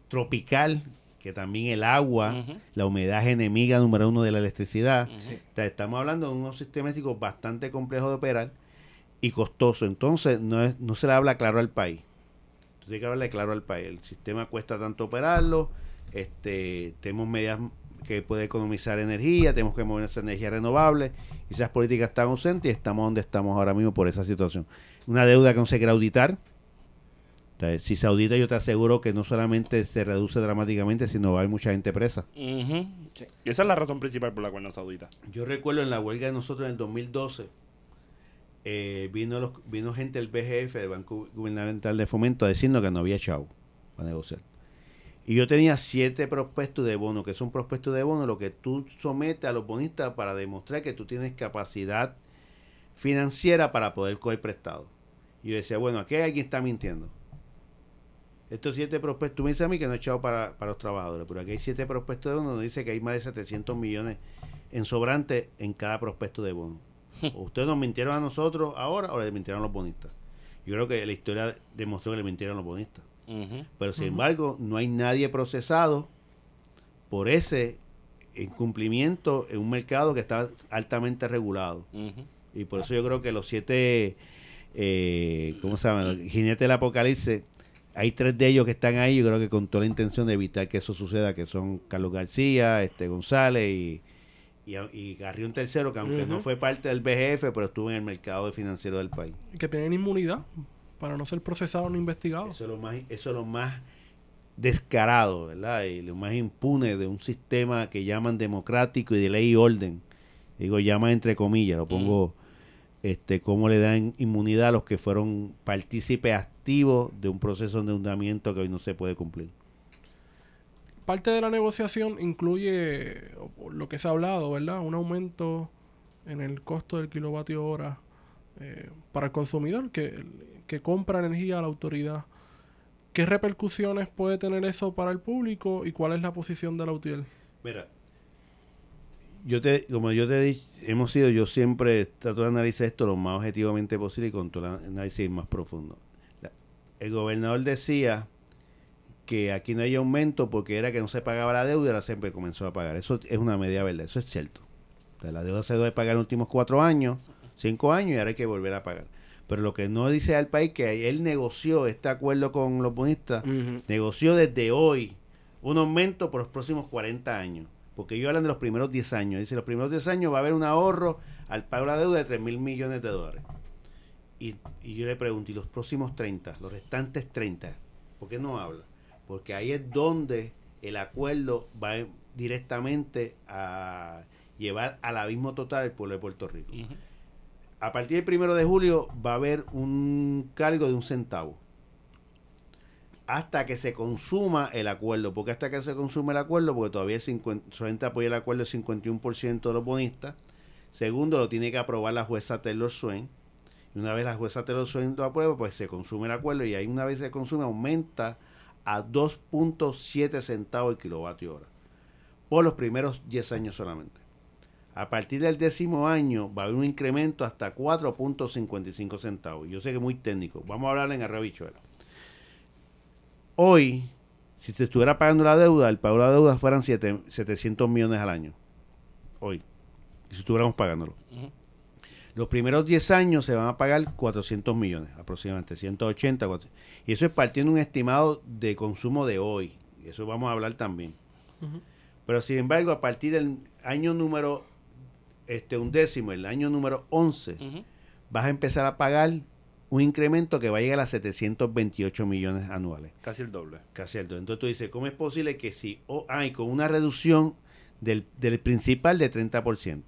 Tropical, que también el agua, la humedad es enemiga número uno de la electricidad. Ujú. O sea, estamos hablando de unos sistemas eléctricos bastante complejos de operar y costoso. Entonces, no, es, no se le habla claro al país. Entonces, hay que hablarle claro al país. El sistema cuesta tanto operarlo. Este, tenemos medidas que puede economizar energía, tenemos que mover esa energía renovable. Y esas políticas están ausentes y estamos donde estamos ahora mismo por esa situación. Una deuda que no se quiere auditar. O sea, si se audita, yo te aseguro que no solamente se reduce dramáticamente, sino va a haber mucha gente presa. Ujú. Y esa es la razón principal por la cual no se audita. Yo recuerdo en la huelga de nosotros en el 2012, eh, vino, los, vino gente del BGF, del Banco Gubernamental de Fomento, a decirnos que no había chavo para negociar. Y yo tenía siete prospectos de bono, que son prospectos de bono, lo que tú sometes a los bonistas para demostrar que tú tienes capacidad financiera para poder coger prestado. Y yo decía, bueno, aquí alguien está mintiendo. Estos siete prospectos, tú me dices a mí que no he echado para, para los trabajadores, pero aquí hay siete prospectos de bono, nos dice que hay más de 700 millones en sobrante en cada prospecto de bono. O <laughs> ustedes nos mintieron a nosotros ahora o le mintieron a los bonistas. Yo creo que la historia demostró que le mintieron a los bonistas. Pero sin embargo, no hay nadie procesado por ese incumplimiento en un mercado que está altamente regulado. Y por eso yo creo que los siete, eh, ¿cómo se llama? Jinetes del apocalipsis, hay tres de ellos que están ahí, yo creo que con toda la intención de evitar que eso suceda, que son Carlos García, este González y, y, y Garrión Tercero, que aunque no fue parte del BGF, pero estuvo en el mercado financiero del país. Que tienen inmunidad para no ser procesados ni investigados. Eso es lo más, eso es lo más descarado, ¿verdad? Y lo más impune de un sistema que llaman democrático y de ley y orden. Digo, llaman entre comillas, lo pongo, este, cómo le dan inmunidad a los que fueron partícipes activos de un proceso de endeudamiento que hoy no se puede cumplir. Parte de la negociación incluye por lo que se ha hablado, ¿verdad? Un aumento en el costo del kilovatio hora eh, para el consumidor que, compra energía a la autoridad. ¿Qué repercusiones puede tener eso para el público y cuál es la posición de la UTIEL? Mira, yo te, como yo te he dicho, hemos sido, yo siempre trato de analizar esto lo más objetivamente posible y con todo el análisis más profundo. El gobernador decía que aquí no hay aumento porque era que no se pagaba la deuda y ahora siempre comenzó a pagar. Eso es una media verdad, eso es cierto. O sea, la deuda se debe pagar en los últimos cuatro años, cinco años y ahora hay que volver a pagar. Pero lo que no dice al país que él negoció este acuerdo con los bonistas, negoció desde hoy un aumento por los próximos 40 años. Porque ellos hablan de los primeros 10 años. Dice, los primeros 10 años va a haber un ahorro al pago de la deuda de 3 mil millones de dólares. Y, y yo le pregunto, ¿y los próximos 30? Los restantes 30? ¿Por qué no habla? Porque ahí es donde el acuerdo va en- directamente a llevar al abismo total el pueblo de Puerto Rico. A partir del primero de julio va a haber un cargo de un centavo. Hasta que se consuma el acuerdo. ¿Por qué hasta que se consuma el acuerdo? Porque todavía el 50, solamente apoya el acuerdo el 51% de los bonistas. Segundo, lo tiene que aprobar la jueza Taylor Swain. Y una vez la jueza Taylor Swain lo aprueba, pues se consume el acuerdo. Y ahí una vez se consume, aumenta a 2.7 centavos el kilovatio hora. Por los primeros 10 años solamente. A partir del décimo año va a haber un incremento hasta 4.55 centavos. Yo sé que es muy técnico. Vamos a hablar en arrebichuela. Hoy, si te estuviera pagando la deuda, el pago de la deuda fueran siete- 700 millones al año. Hoy. Si estuviéramos pagándolo. Los primeros 10 años se van a pagar 400 millones, aproximadamente 180. 400. Y eso es partiendo de un estimado de consumo de hoy. Eso vamos a hablar también. Pero sin embargo, a partir del año número este un décimo, el año número 11, Ujú. vas a empezar a pagar un incremento que va a llegar a 728 millones anuales. Casi el doble. Casi el doble. Entonces tú dices, ¿cómo es posible que si oh, hay con una reducción del, del principal de 30%?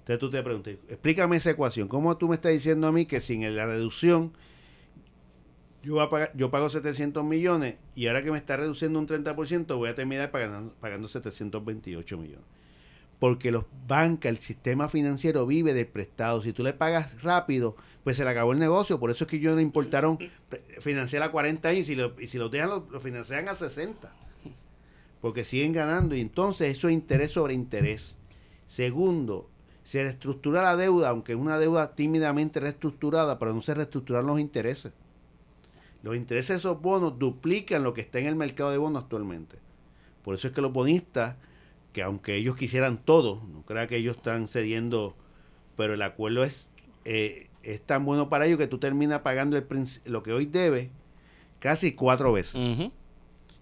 Entonces tú te preguntas, explícame esa ecuación. ¿Cómo tú me estás diciendo a mí que sin la reducción yo, voy a pagar, yo pago 700 millones y ahora que me está reduciendo un 30% voy a terminar pagando, pagando 728 millones? Porque los bancas, el sistema financiero vive de prestados. Si tú le pagas rápido, pues se le acabó el negocio. Por eso es que ellos no importaron financiar a 40 años y si lo, y si lo dejan, lo, lo financian a 60. Porque siguen ganando y entonces eso es interés sobre interés. Segundo, se reestructura la deuda, aunque es una deuda tímidamente reestructurada, pero no se reestructuran los intereses. Los intereses de esos bonos duplican lo que está en el mercado de bonos actualmente. Por eso es que los bonistas, que aunque ellos quisieran todo, no crea que ellos están cediendo, pero el acuerdo es, eh, es tan bueno para ellos que tú terminas pagando el lo que hoy debe casi cuatro veces.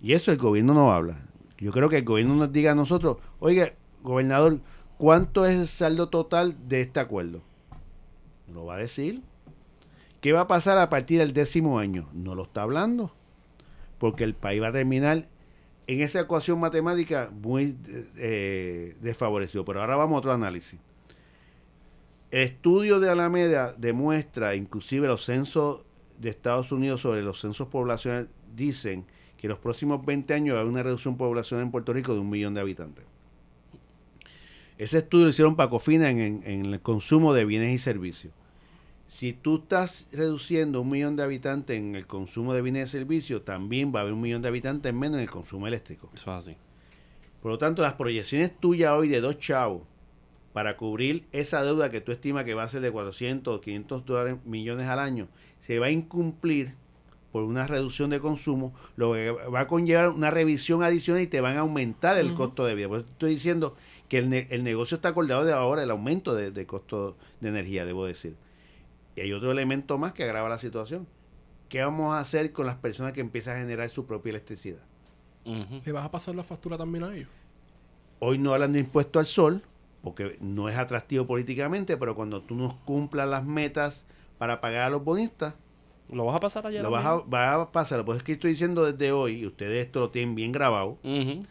Y eso el gobierno no habla. Yo creo que el gobierno nos diga a nosotros, oiga, gobernador, ¿cuánto es el saldo total de este acuerdo? No lo va a decir. ¿Qué va a pasar a partir del décimo año? No lo está hablando. Porque el país va a terminar en esa ecuación matemática muy eh, desfavorecido. Pero ahora vamos a otro análisis. El estudio de Alameda demuestra, inclusive los censos de Estados Unidos sobre los censos poblacionales, dicen que en los próximos 20 años haber una reducción poblacional en Puerto Rico de un millón de habitantes. Ese estudio lo hicieron para Cofina en, en- en el consumo de bienes y servicios. Si tú estás reduciendo un millón de habitantes en el consumo de bienes y servicios, también va a haber un millón de habitantes menos en el consumo eléctrico. Eso es así. Por lo tanto, las proyecciones tuyas hoy de dos chavos para cubrir esa deuda que tú estimas que va a ser de 400 o 500 dólares, millones al año, se va a incumplir por una reducción de consumo, lo que va a conllevar una revisión adicional y te van a aumentar el costo de vida. Por eso estoy diciendo que el, ne- el negocio está acordado de ahora, el aumento de, de costo de energía, debo decir. Y hay otro elemento más que agrava la situación. ¿Qué vamos a hacer con las personas que empiezan a generar su propia electricidad? ¿Le vas a pasar la factura también a ellos? Hoy no hablan de impuesto al sol, porque no es atractivo políticamente, pero cuando tú no cumplas las metas para pagar a los bonistas, ¿Lo vas a pasar allá? lo vas a, vas a pasar. Pues es que estoy diciendo desde hoy, y ustedes esto lo tienen bien grabado, Ujú.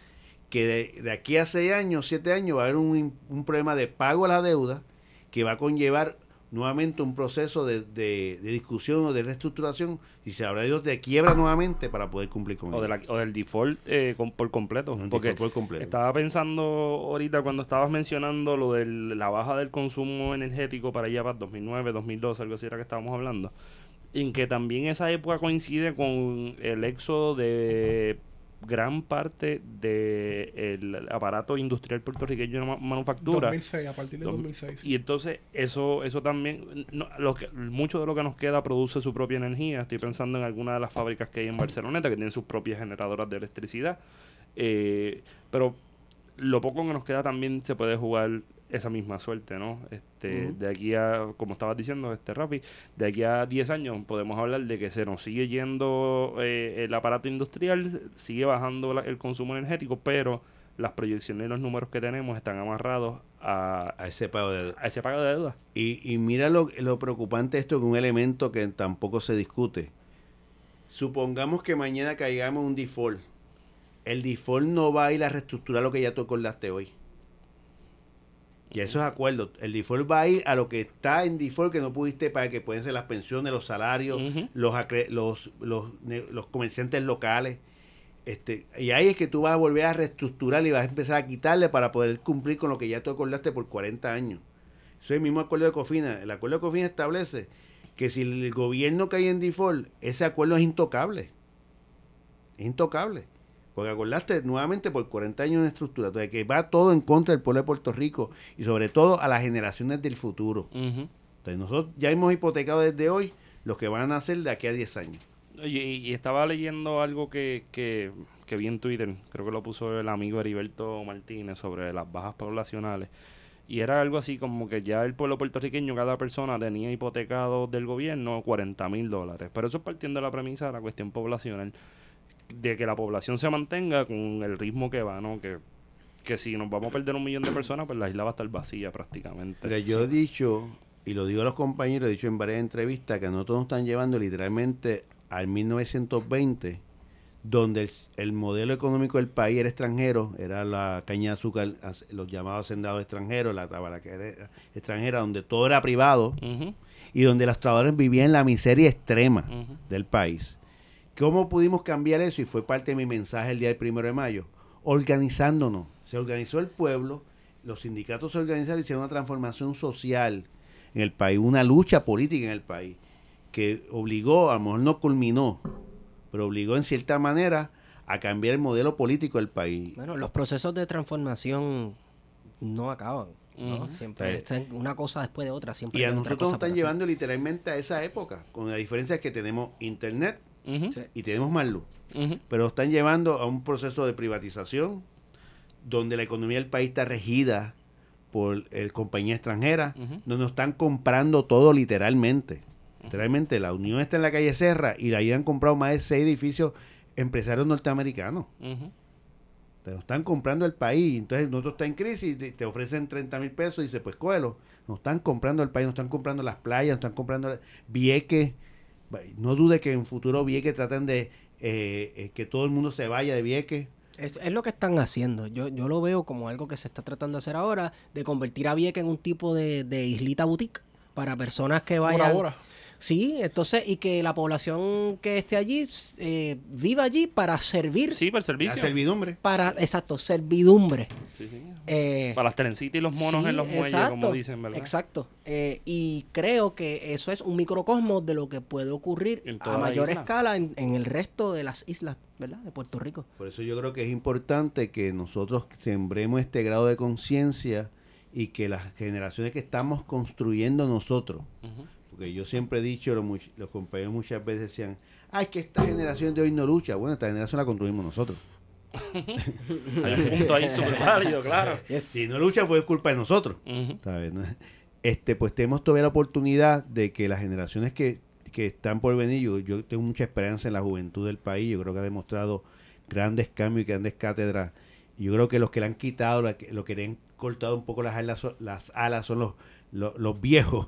Que de, de aquí a seis años, siete años, va a haber un, un problema de pago a la deuda que va a conllevar nuevamente un proceso de, de- de discusión o de reestructuración y se habrá ido de quiebra nuevamente para poder cumplir con O, de la- o del default eh, con- por completo. Porque default por completo. estaba pensando ahorita cuando estabas mencionando lo de la baja del consumo energético para allá para 2009, 2012, algo así era que estábamos hablando. En que también esa época coincide con el éxodo de gran parte del aparato industrial puertorriqueño de ma- manufactura. 2006, a partir de Dos- 2006. Y entonces eso eso también, no, lo que, mucho de lo que nos queda produce su propia energía. Estoy pensando en algunas de las fábricas que hay en Barceloneta que tienen sus propias generadoras de electricidad. Eh, pero lo poco que nos queda también se puede jugar esa misma suerte, ¿no? Este. De aquí a, como estabas diciendo, este Rappi, de aquí a 10 años podemos hablar de que se nos sigue yendo eh, el aparato industrial, sigue bajando la- el consumo energético, pero las proyecciones y los números que tenemos están amarrados a, A ese pago de a ese pago de deuda. Y, y mira lo, lo preocupante de esto, que un elemento que tampoco se discute. Supongamos que mañana caigamos en un default. El default no va a ir a reestructurar lo que ya tú acordaste hoy. Y eso es acuerdo. El default va a ir a lo que está en default que no pudiste para que pueden ser las pensiones, los salarios, los, los comerciantes locales. Este, y ahí es que tú vas a volver a reestructurar y vas a empezar a quitarle para poder cumplir con lo que ya tú acordaste por 40 años. Eso es el mismo acuerdo de Cofina. El acuerdo de Cofina establece que si el gobierno cae en default, ese acuerdo es intocable. Es intocable. Porque acordaste nuevamente por 40 años en estructura. Entonces, que va todo en contra del pueblo de Puerto Rico y sobre todo a las generaciones del futuro. Entonces, nosotros ya hemos hipotecado desde hoy los que van a hacer de aquí a 10 años. Y, y estaba leyendo algo que, que, que vi en Twitter, creo que lo puso el amigo Heriberto Martínez sobre las bajas poblacionales. Y era algo así como que ya el pueblo puertorriqueño, cada persona tenía hipotecado del gobierno 40 mil dólares. Pero eso es partiendo de la premisa de la cuestión poblacional, de que la población se mantenga con el ritmo que va, ¿no? Que, que si nos vamos a perder un millón de personas, pues la isla va a estar vacía prácticamente. Pero yo he dicho, y lo digo a los compañeros, he dicho en varias entrevistas, que nosotros nos están llevando literalmente al 1920, donde el, el modelo económico del país era extranjero, era la caña de azúcar, los llamados hacendados extranjeros, la tabalaquera extranjera, donde todo era privado y donde los trabajadores vivían en la miseria extrema del país. ¿Cómo pudimos cambiar eso? Y fue parte de mi mensaje el día del primero de mayo. Organizándonos. Se organizó el pueblo, los sindicatos se organizaron, hicieron una transformación social en el país, una lucha política en el país, que obligó, a lo mejor no culminó, pero obligó en cierta manera a cambiar el modelo político del país. Bueno, los procesos de transformación no acaban. Siempre Sí. están una cosa después de otra. Siempre Y a nosotros nos están llevando literalmente a esa época, con la diferencia que tenemos internet Y tenemos más luz. ujú. pero nos están llevando a un proceso de privatización donde la economía del país está regida por el compañía extranjera, donde nos están comprando todo literalmente. Literalmente, la Unión está en la calle Serra y ahí han comprado más de seis edificios empresarios norteamericanos. Te lo están comprando el país. Entonces, nosotros está en crisis, te- te ofrecen 30 mil pesos y dice, pues cógelo. Nos están comprando el país, nos están comprando las playas, nos están comprando Vieques. No dude que en futuro Vieques traten de eh, eh, que todo el mundo se vaya de Vieques. Es, es lo que están haciendo. Yo, yo lo veo como algo que se está tratando de hacer ahora, de convertir a Vieques en un tipo de, de islita boutique para personas que Por vayan. ahora. Sí, entonces, y que la población que esté allí eh, viva allí para servir, Sí, para el La servicio. servidumbre. para, exacto, servidumbre. Sí, sí. Eh, Para las trencitas y los monos sí, en los muelles, exacto, como dicen, ¿verdad? Exacto. Eh, y creo que eso es un microcosmos de lo que puede ocurrir a mayor escala en, en el resto de las islas, ¿verdad? De Puerto Rico. Por eso yo creo que es importante que nosotros sembremos este grado de conciencia y que las generaciones que estamos construyendo nosotros. Porque yo siempre he dicho, los, compañeros muchas veces decían, ay, que esta generación de hoy no lucha. Bueno, esta generación la construimos nosotros. <laughs> Hay un punto ahí súper válido, claro. Si no lucha fue culpa de nosotros. ¿sabes? ¿no? Este, pues tenemos todavía la oportunidad de que las generaciones que, que están por venir, yo, yo tengo mucha esperanza en la juventud del país, yo creo que ha demostrado grandes cambios y grandes cátedras. Y yo creo que los que le han quitado, que- lo que le han cortado un poco las alas, son- las alas son los, los, los viejos.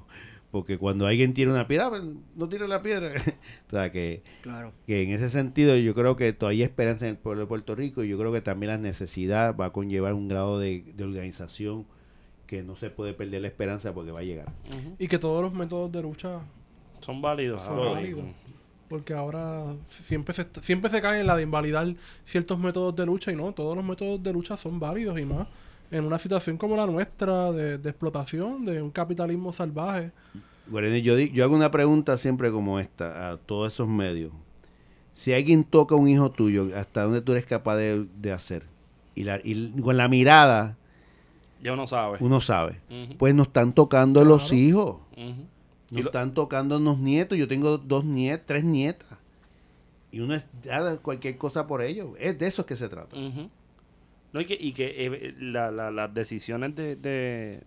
Porque cuando alguien tira una piedra, pues, no tira la piedra. <laughs> o sea, que, Claro. que en ese sentido yo creo que todavía hay esperanza en el pueblo de Puerto Rico y yo creo que también la necesidad va a conllevar un grado de, de organización que no se puede perder la esperanza porque va a llegar. Y que todos los métodos de lucha, Son válidos. Son válidos. porque ahora siempre se, siempre se cae en la de invalidar ciertos métodos de lucha y no, todos los métodos de lucha son válidos y más en una situación como la nuestra de, de explotación, de un capitalismo salvaje. Bueno, yo, di- yo hago una pregunta siempre como esta a todos esos medios. Si alguien toca a un hijo tuyo, ¿hasta dónde tú eres capaz de, de hacer? Y, la, y con la mirada Ya uno sabe. uno sabe. Pues nos están tocando los hijos. Nos lo- están tocando los nietos. Yo tengo dos nietas, tres nietas. Y uno es da cualquier cosa por ellos. Es de eso que se trata. Ujú. No, y que, y que eh, la- la- las decisiones de, de,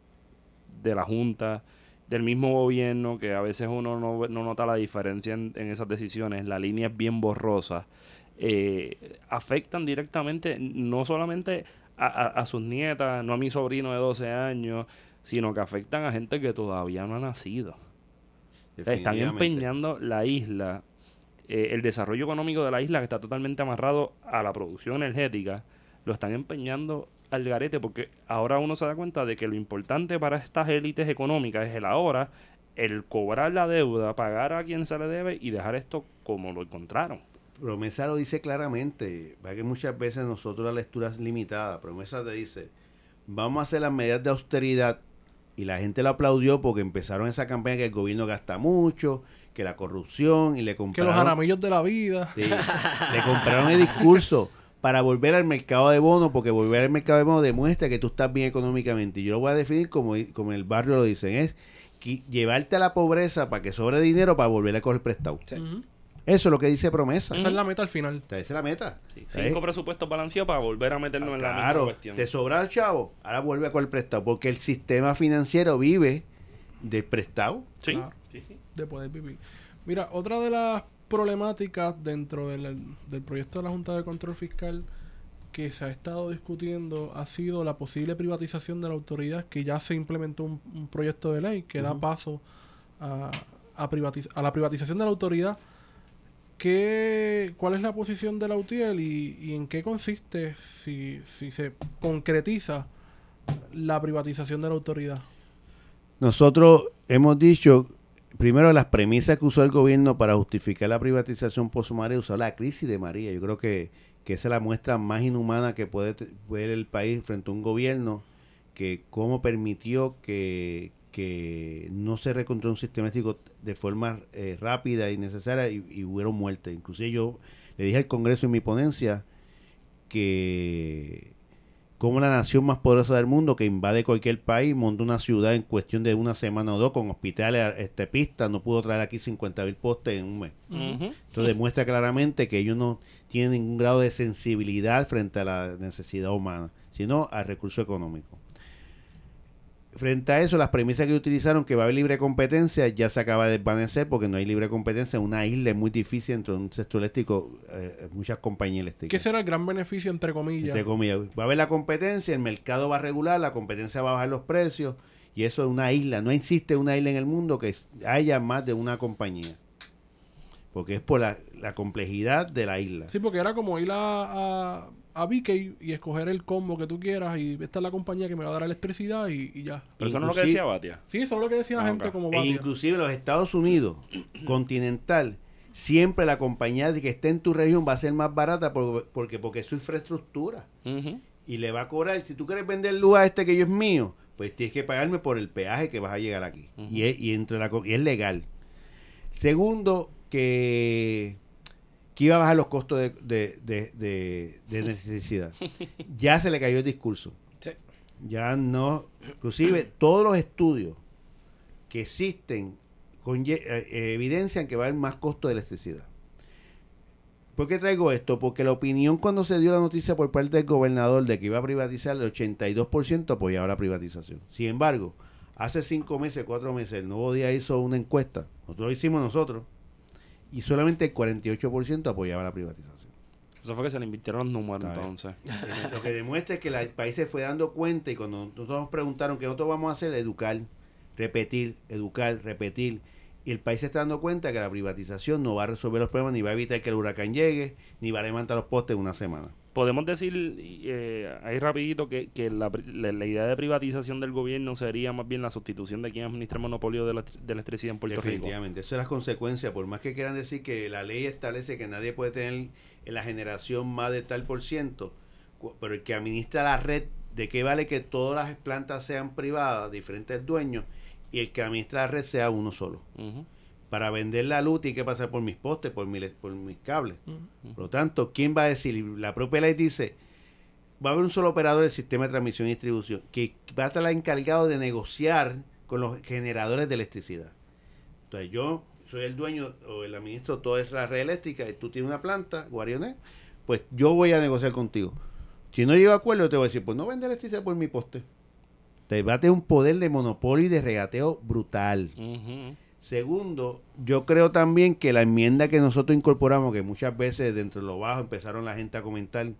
de la Junta, del mismo gobierno, que a veces uno no, no nota la diferencia en, en esas decisiones, la línea es bien borrosa, eh, afectan directamente no solamente a, a- a sus nietas, no a mi sobrino de 12 años, sino que afectan a gente que todavía no ha nacido. Están empeñando la isla, eh, el desarrollo económico de la isla que está totalmente amarrado a la producción energética, lo están empeñando al garete porque ahora uno se da cuenta de que lo importante para estas élites económicas es el ahora, el cobrar la deuda, pagar a quien se le debe y dejar esto como lo encontraron. Promesa lo dice claramente. Va que muchas veces nosotros la lectura es limitada. Promesa te dice, vamos a hacer las medidas de austeridad. Y la gente lo aplaudió porque empezaron esa campaña que el gobierno gasta mucho, que la corrupción y le Que compraron... los jaramillos de la vida. Sí, le compraron el discurso <laughs> para volver al mercado de bonos, porque volver al mercado de bonos demuestra que tú estás bien económicamente. Y yo lo voy a definir como, como el barrio lo dicen, es qui- llevarte a la pobreza para que sobre dinero para volver a coger prestado. Eso es lo que dice promesa. Esa es la meta al final. Esa es la meta. Sí, cinco presupuestos balanceados para volver a meternos en la misma Claro, cuestión. te sobra chavo, ahora vuelve a coger prestado, porque el sistema financiero vive de prestado. Sí, Claro. sí, sí. de poder vivir. Mira, otra de las problemáticas dentro del, del proyecto de la Junta de Control Fiscal que se ha estado discutiendo ha sido la posible privatización de la autoridad, que ya se implementó un, un proyecto de ley que da paso a, a, privatiz- a la privatización de la autoridad. ¿Qué, ¿Cuál es la posición de la UTIEL y, y en qué consiste si, si se concretiza la privatización de la autoridad? Nosotros hemos dicho, primero las premisas que usó el gobierno para justificar la privatización post-María, usó la crisis de María. Yo creo que, que esa es la muestra más inhumana que puede ver el país frente a un gobierno que cómo permitió que, que no se reconstruyera un sistema eléctrico de forma eh, rápida y necesaria y, y hubieron muertes. Inclusive yo le dije al Congreso en mi ponencia que como la nación más poderosa del mundo que invade cualquier país, monta una ciudad en cuestión de una semana o dos con hospitales, este, pistas, no pudo traer aquí 50 mil postes en un mes. Ujú. Esto demuestra claramente que ellos no tienen ningún grado de sensibilidad frente a la necesidad humana, sino al recurso económico. Frente a eso, las premisas que utilizaron que va a haber libre competencia ya se acaba de desvanecer porque no hay libre competencia. En una isla es muy difícil entre un sector eléctrico, eh, muchas compañías eléctricas. ¿Qué será el gran beneficio, entre comillas? Entre comillas. Va a haber la competencia, el mercado va a regular, la competencia va a bajar los precios y eso es una isla. No existe una isla en el mundo que haya más de una compañía. Porque es por la, la complejidad de la isla. Sí, porque era como ir a, a, a BK y escoger el combo que tú quieras y esta es la compañía que me va a dar electricidad y, y ya. Pero eso no es lo que decía Batia. Sí, eso es lo que decía Ah, gente como E Batia. inclusive los Estados Unidos, <clears throat> continental, siempre la compañía que esté en tu región va a ser más barata por- porque, porque es su infraestructura. Y le va a cobrar, si tú quieres vender luz a este que yo es mío, pues tienes que pagarme por el peaje que vas a llegar aquí. Y, es, y entre la, y es legal. Segundo, que, que iba a bajar los costos de, de, de, de- electricidad. <laughs> ya se le cayó el discurso. Sí. Ya no, inclusive todos los estudios que existen eh, evidencian que va a haber más costo de electricidad. ¿Por qué traigo esto? Porque la opinión cuando se dio la noticia por parte del gobernador de que iba a privatizar, el 82% apoyaba la privatización. Sin embargo, hace cinco meses, cuatro meses, el Nuevo Día hizo una encuesta, nosotros lo hicimos nosotros, y solamente el 48% apoyaba la privatización. Eso fue que se le invirtieron los números Está bien. entonces. <laughs> Lo que demuestra es que el país se fue dando cuenta y cuando nosotros nos preguntaron qué nosotros vamos a hacer, educar, repetir, educar, repetir. Y el país se está dando cuenta que la privatización no va a resolver los problemas, ni va a evitar que el huracán llegue, ni va a levantar los postes en una semana. Podemos decir eh, ahí rapidito que, que la, la- la idea de privatización del gobierno sería más bien la sustitución de quien administra el monopolio de la, de la electricidad en Puerto Rico. Definitivamente, eso es las consecuencias, por más que quieran decir que la ley establece que nadie puede tener en la generación más de tal por ciento, pero el que administra la red, ¿de qué vale que todas las plantas sean privadas, diferentes dueños, y el que administra la red sea uno solo? Para vender la luz tiene que pasar por mis postes, por, mi, por mis cables. Por lo tanto, ¿quién va a decir? La propia ley dice, va a haber un solo operador del sistema de transmisión y distribución que va a estar encargado de negociar con los generadores de electricidad. Entonces yo soy el dueño o el administro toda la red eléctrica y tú tienes una planta, Guarionet, pues yo voy a negociar contigo. Si no llego a acuerdo, te voy a decir, pues no vende electricidad por mi poste. Te va a tener un poder de monopolio y de regateo brutal. Segundo, yo creo también que la enmienda que nosotros incorporamos, que muchas veces dentro de lo bajo empezaron la gente a comentar,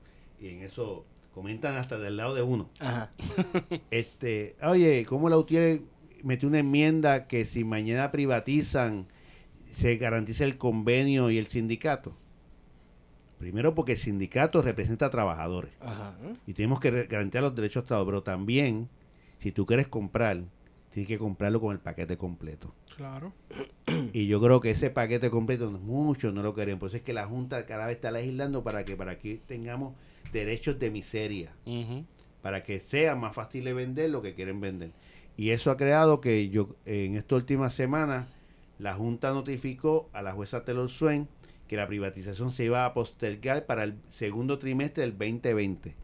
y en eso comentan hasta del lado de uno. Ajá. <laughs> Este, oye, ¿cómo la UTIER metió una enmienda que si mañana privatizan se garantiza el convenio y el sindicato? Primero porque el sindicato representa a trabajadores Ajá. y tenemos que garantizar los derechos de Estado, pero también si tú quieres comprar, tienes que comprarlo con el paquete completo. Claro. Y yo creo que ese paquete completo muchos no lo querían. Por eso es que la Junta cada vez está legislando para que para que tengamos derechos de miseria, para que sea más fácil de vender lo que quieren vender. Y eso ha creado que yo en esta última semana la Junta notificó a la jueza Taylor Swain que la privatización se iba a postergar para el segundo trimestre del 2020.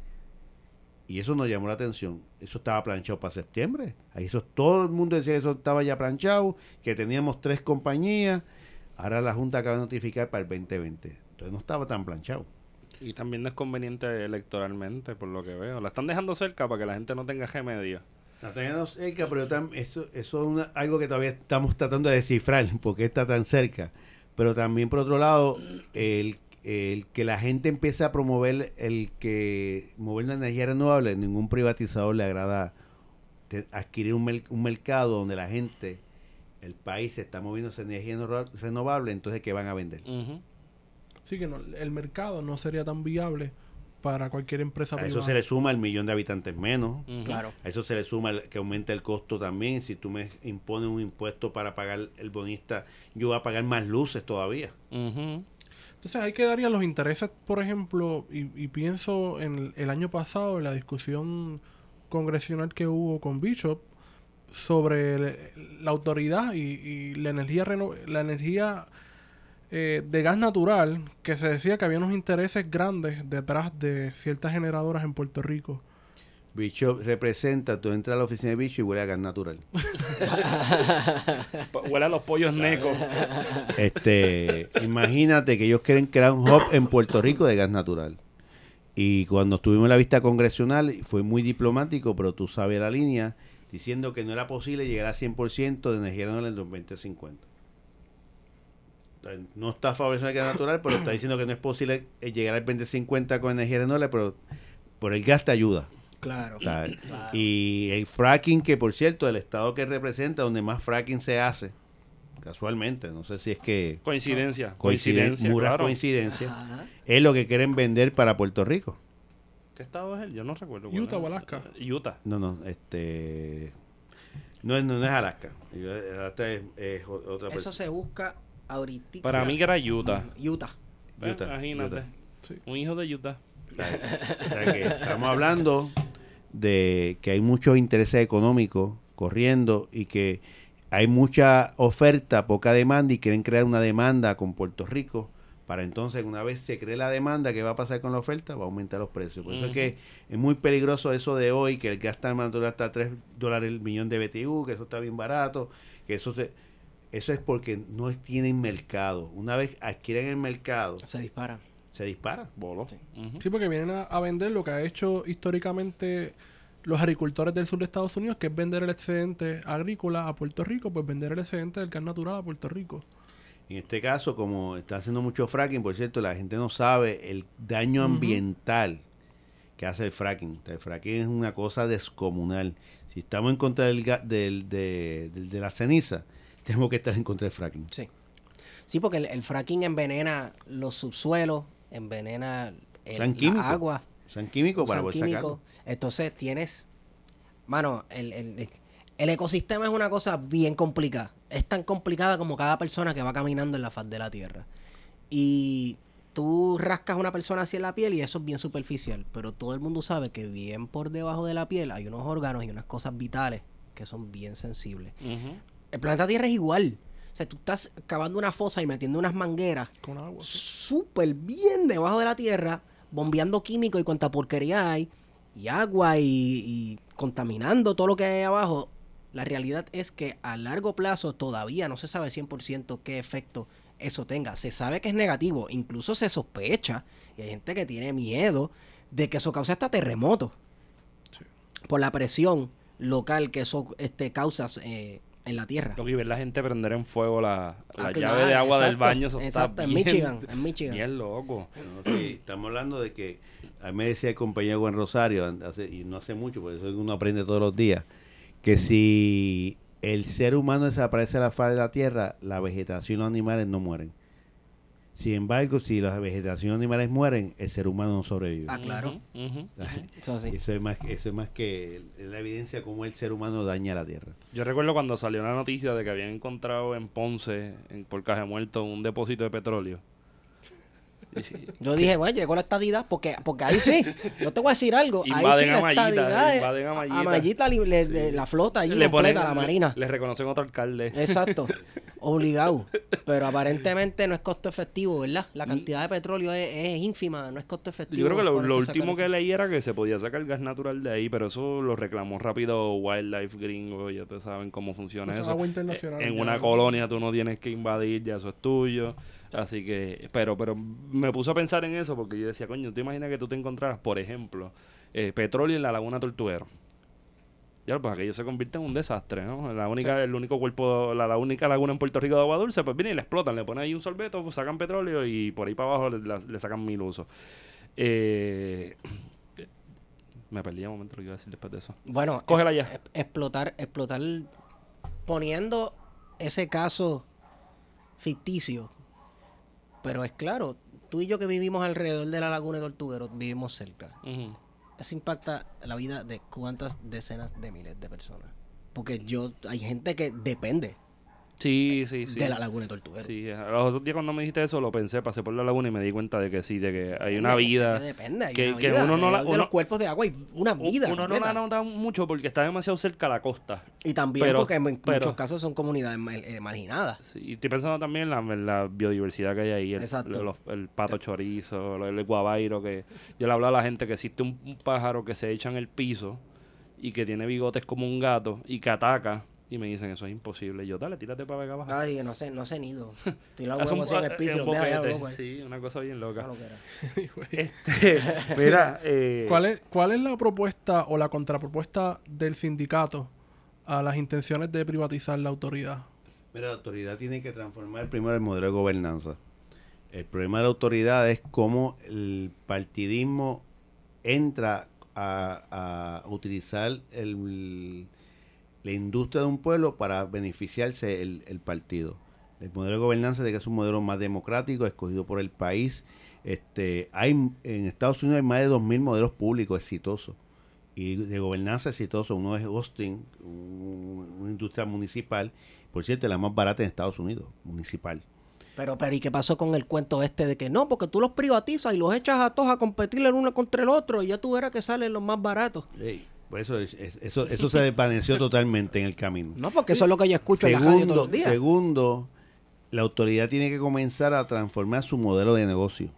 Y eso nos llamó la atención. Eso estaba planchado para septiembre. Ahí eso todo el mundo decía que eso estaba ya planchado, que teníamos tres compañías. Ahora la Junta acaba de notificar para el 2020. Entonces no estaba tan planchado. Y también no es conveniente electoralmente, por lo que veo. La están dejando cerca para que la gente no tenga remedio. La tenemos cerca, pero tam- eso, eso es una- algo que todavía estamos tratando de descifrar, <laughs> porque está tan cerca. Pero también, por otro lado, el, el que la gente empiece a promover el que mover la energía renovable, ningún privatizador le agrada te- adquirir un, mer- un mercado donde la gente, el país se está moviendo esa energía no- renovable, entonces ¿qué van a vender? Ujú. Sí que no, el mercado no sería tan viable para cualquier empresa A eso se le suma el millón de habitantes menos. Claro. A eso se le suma el- que aumenta el costo también. Si tú me impones un impuesto para pagar el bonista, yo voy a pagar más luces todavía. Ujú. Entonces ahí quedarían los intereses, por ejemplo, y, pienso en el, año pasado, en la discusión congresional que hubo con Bishop sobre la autoridad y, y la energía reno- la energía eh, de gas natural, que se decía que había unos intereses grandes detrás de ciertas generadoras en Puerto Rico. Bishop representa, tú entras a la oficina de Bishop y huele a gas natural. <laughs> Huele a los pollos necos. Este, imagínate que ellos quieren crear un hub en Puerto Rico de gas natural. Y cuando estuvimos en la vista congresional, fue muy diplomático, pero tú sabes la línea, diciendo que no era posible llegar a 100% de energía renovable en el 2050. O sea, No está favoreciendo el gas natural, pero está diciendo que no es posible eh, llegar al 2050 con energía renovable, pero por el gas te ayuda. Claro. Y el fracking, que por cierto, el estado que representa, donde más fracking se hace, casualmente, no sé si es que Coincidencia. coincidencia, claro. coincidencia, Ajá. es lo que quieren vender para Puerto Rico. ¿Qué estado es él? Yo no recuerdo. cuál Utah o Alaska. Utah. No, no, este... No, es- no, no es Alaska. Es, es otra Eso se busca ahorita. Para mí que era Utah. Utah. Imagínate. Utah. Sí. Un hijo de Utah. O sea, que estamos hablando <laughs> de que hay muchos intereses económicos corriendo y que hay mucha oferta, poca demanda y quieren crear una demanda con Puerto Rico para entonces una vez se cree la demanda, ¿qué va a pasar con la oferta? Va a aumentar los precios. Por eso es que es muy peligroso eso de hoy, que el gas está natural está a 3 dólares el millón de BTU, que eso está bien barato, que eso se... Eso es porque no tienen mercado. Una vez adquieren el mercado, Se dispara. Se dispara. Bolo. Sí. Porque vienen a, a vender lo que ha hecho históricamente los agricultores del sur de Estados Unidos, que es vender el excedente agrícola a Puerto Rico, pues vender el excedente del gas natural a Puerto Rico. En este caso, como está haciendo mucho fracking, por cierto, la gente no sabe el daño ambiental que hace el fracking. El fracking es una cosa descomunal. Si estamos en contra del, del- de, del- de la ceniza, <laughs> tenemos que estar en contra del fracking. Sí. Sí, porque el, el fracking envenena los subsuelos, envenena el, la agua. Son químicos para poder sacarlo. Entonces tienes, mano, el, el- el- ecosistema es una cosa bien complicada. Es tan complicada como cada persona que va caminando en la faz de la Tierra. Y tú rascas a una persona así en la piel y eso es bien superficial. Pero todo el mundo sabe que bien por debajo de la piel hay unos órganos y unas cosas vitales que son bien sensibles. El planeta Tierra es igual. O sea, tú estás cavando una fosa y metiendo unas mangueras Con agua. sí. súper bien debajo de la tierra, bombeando químicos y cuanta porquería hay, y agua y, y contaminando todo lo que hay abajo. La realidad es que a largo plazo todavía no se sabe 100% qué efecto eso tenga. Se sabe que es negativo, incluso se sospecha, y hay gente que tiene miedo de que eso cause hasta terremotos. Por la presión local que eso este, causa eh, en la tierra. Lo que ver la gente prender en fuego la, la Ah, llave claro, de agua del exacto, baño. Eso exacto, está en bien, Michigan, <laughs> en Michigan. Bien loco. No, sí, estamos hablando de que, a mí me decía el compañero Juan Rosario, hace- y no hace mucho, porque eso es que uno aprende todos los días, que si el ser humano desaparece de la faz de la Tierra, la vegetación y los animales no mueren. Sin embargo, si la vegetación y los animales mueren, el ser humano no sobrevive. Ah, claro. Eso es más, eso es más que la evidencia cómo el ser humano daña la Tierra. Yo recuerdo cuando salió la noticia de que habían encontrado en Ponce, en, por Caja Muerto, un depósito de petróleo. Yo dije, bueno, llegó la estadidad, porque, porque ahí sí, yo te voy a decir algo, ahí Invaden sí a la Mallita, estadidad, es- invaden a Mallita. a Mallita li- le- Sí. de la flota allí le completa, ponen, la marina. Le, reconocen otro alcalde. Exacto, <laughs> obligado. Pero aparentemente no es costo efectivo, ¿verdad? La cantidad de petróleo es, es ínfima, no es costo efectivo. Yo creo que lo, último que leí era que se podía sacar gas natural de ahí, pero eso lo reclamó rápido Wildlife Gringo, ya te saben cómo funciona Eso es eso. agua internacional, Eh, En ya, una colonia tú no tienes que invadir, ya eso es tuyo. Así que, pero, pero me puso a pensar en eso porque yo decía, coño, ¿te imaginas que tú te encontraras, por ejemplo, eh, petróleo en la laguna Tortuguero? Ya, pues aquello se convierte en un desastre, ¿no? La única, el único cuerpo, la, la única laguna en Puerto Rico de agua dulce, pues vienen y le explotan, le ponen ahí un sorbeto, pues sacan petróleo y por ahí para abajo le, la- le sacan mil usos. Eh, me perdí un momento lo que iba a decir después de eso. Bueno, Cógela ya. explotar, explotar, poniendo ese caso ficticio, pero es claro, tú y yo que vivimos alrededor de la laguna de Tortuguero, vivimos cerca. Ujú. Eso impacta la vida de cuántas decenas de miles de personas. Porque yo, hay gente que depende Sí, sí, sí. de la laguna de Tortuguero. Sí, los otros días cuando me dijiste eso lo pensé, pasé por la laguna y me di cuenta de que sí, de que hay una vida. que depende, hay que- una que vida. uno no la- de los cuerpos de agua hay una vida. Uno no completa. la nota mucho porque está demasiado cerca a la costa. Y también pero- porque en pero- muchos casos son comunidades mal- eh, marginadas. Sí, y estoy pensando también en la, en la biodiversidad que hay ahí. El, Exacto. los- el pato chorizo, el, el guabairo. que Yo le hablo a la gente que existe un, un pájaro que se echa en el piso y que tiene bigotes como un gato y que ataca. Y me dicen, eso es imposible. Y yo, dale, tírate para acá abajo. Ay, no sé, no sé nido. Tira los <laughs> huevos en el eh, piso los deja loco. ahí. Sí, una cosa bien loca. <laughs> Este, mira, eh, ¿Cuál es, ¿Cuál es la propuesta o la contrapropuesta del sindicato a las intenciones de privatizar la autoridad? Mira, la autoridad tiene que transformar primero el modelo de gobernanza. El problema de la autoridad es cómo el partidismo entra a, a utilizar el- la industria de un pueblo para beneficiarse el, el partido. El modelo de gobernanza de que es un modelo más democrático, escogido por el país. Este, hay en Estados Unidos hay más de 2.000 modelos públicos exitosos y de gobernanza exitoso. Uno es Austin, un- una industria municipal, por cierto, la más barata en Estados Unidos, municipal. Pero, pero, ¿y qué pasó con el cuento este de que no? Porque tú los privatizas y los echas a todos a competir el uno contra el otro y ya tú verás que salen los más baratos. Ey, por eso, es- es- eso, eso se desvaneció <laughs> totalmente en el camino. No, porque eso es lo que yo escucho en la radio todos los días. segundo, la autoridad tiene que comenzar a transformar su modelo de negocio.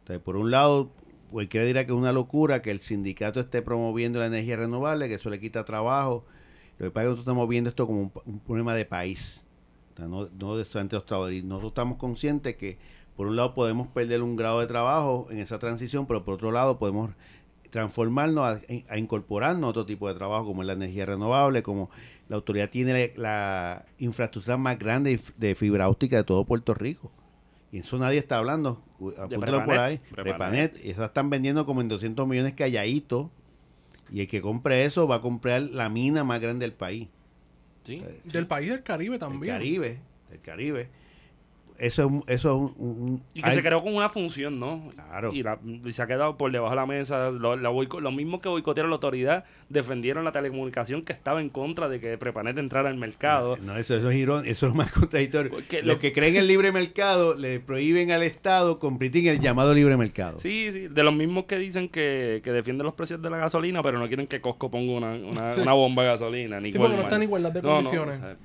Entonces, por un lado, cualquiera dirá que es una locura que el sindicato esté promoviendo la energía renovable, que eso le quita trabajo. Lo que pasa es que nosotros estamos viendo esto como un, un problema de país, o sea, no, no de solamente los trabajadores. Y Nosotros estamos conscientes que, por un lado, podemos perder un grado de trabajo en esa transición, pero por otro lado, podemos transformarnos a, a incorporarnos a otro tipo de trabajo como es la energía renovable, como la autoridad tiene la infraestructura más grande de fibra óptica de todo Puerto Rico. Y eso nadie está hablando. Apúntalo por ahí. La están vendiendo como en 200 millones calladito. Y el que compre eso va a comprar la mina más grande del país. Sí. Eh, Del país del Caribe del también. Caribe, del Caribe. Eso es un- eso es un, un- Y que hay- se creó con una función, ¿no? Claro. Y, la- y se ha quedado por debajo de la mesa. Lo, la boico- los mismos que boicotearon la autoridad defendieron la telecomunicación que estaba en contra de que Prepanet entrara al mercado. No, eso, eso es irónico, eso es más <laughs> contradictorio. Porque Los le- que creen en el libre mercado le prohíben al Estado competir en el llamado libre mercado. Sí, sí, de los mismos que dicen que, que defienden los precios de la gasolina, pero no quieren que Costco ponga una, una, <laughs> una bomba de gasolina. Ni Sí, porque no Walmart. está en igualdad de No, no, condiciones. o sea,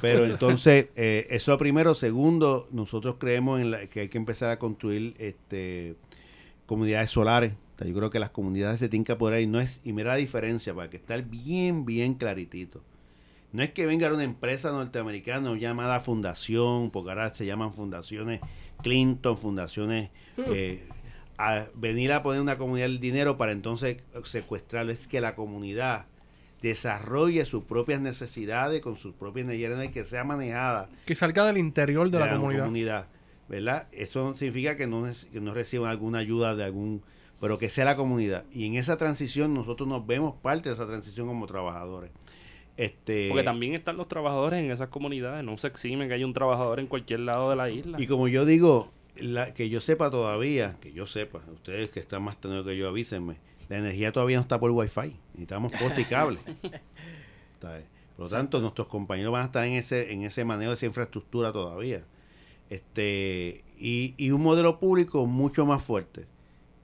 Pero entonces, eh, eso es lo primero. Segundo, nosotros creemos en la- que hay que empezar a construir este comunidades solares. O sea, yo creo que las comunidades se tienen que apoderar y no es, y mira la diferencia, para que estar bien, bien claritito. No es que venga una empresa norteamericana llamada fundación, porque ahora se llaman fundaciones Clinton, fundaciones, eh, a venir a poner una comunidad el dinero para entonces secuestrarlo. Es que la comunidad desarrolle sus propias necesidades con sus propias y que sea manejada Que salga del interior de, la, comunidad. ¿verdad? Eso no significa que no, que no reciban alguna ayuda de algún, pero que sea la comunidad. Y en esa transición nosotros nos vemos parte de esa transición como trabajadores. Este, Porque también están los trabajadores en esas comunidades. No se exime que haya un trabajador en cualquier lado de la isla. Y como yo digo, la, que yo sepa todavía, que yo sepa, ustedes que están más tenidos que yo, avísenme, la energía todavía no está por wifi, necesitamos poste y cable. <laughs> Por lo tanto, nuestros compañeros van a estar en ese, en ese manejo de esa infraestructura todavía. Este, y, y un modelo público mucho más fuerte,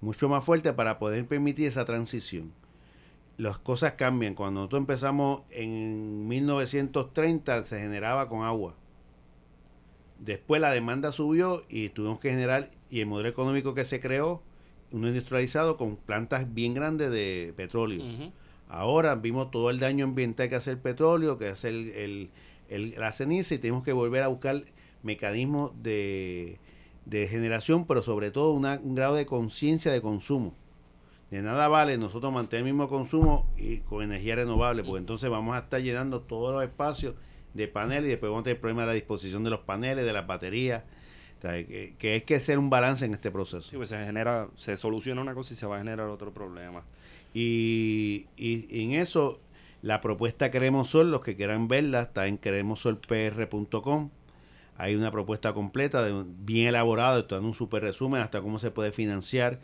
mucho más fuerte para poder permitir esa transición. Las cosas cambian. Cuando nosotros empezamos en 1930 se generaba con agua. Después la demanda subió y tuvimos que generar, y el modelo económico que se creó, industrializado con plantas bien grandes de petróleo. Ahora vimos todo el daño ambiental que hace el petróleo, que hace el, el- el- la ceniza, y tenemos que volver a buscar mecanismos de, de generación, pero sobre todo una- un grado de conciencia de consumo. De nada vale nosotros mantener el mismo consumo y con energía renovable, porque entonces vamos a estar llenando todos los espacios de paneles y después vamos a tener problemas de la disposición de los paneles, de las baterías. O sea, que, que hay que hacer un balance en este proceso. Sí, pues se genera, se soluciona una cosa y se va a generar otro problema. Y, y- y en eso, la propuesta Queremos Sol, los que quieran verla, está en queremosolpr.com. Hay una propuesta completa, de, bien elaborada, estoy dando un super resumen hasta cómo se puede financiar.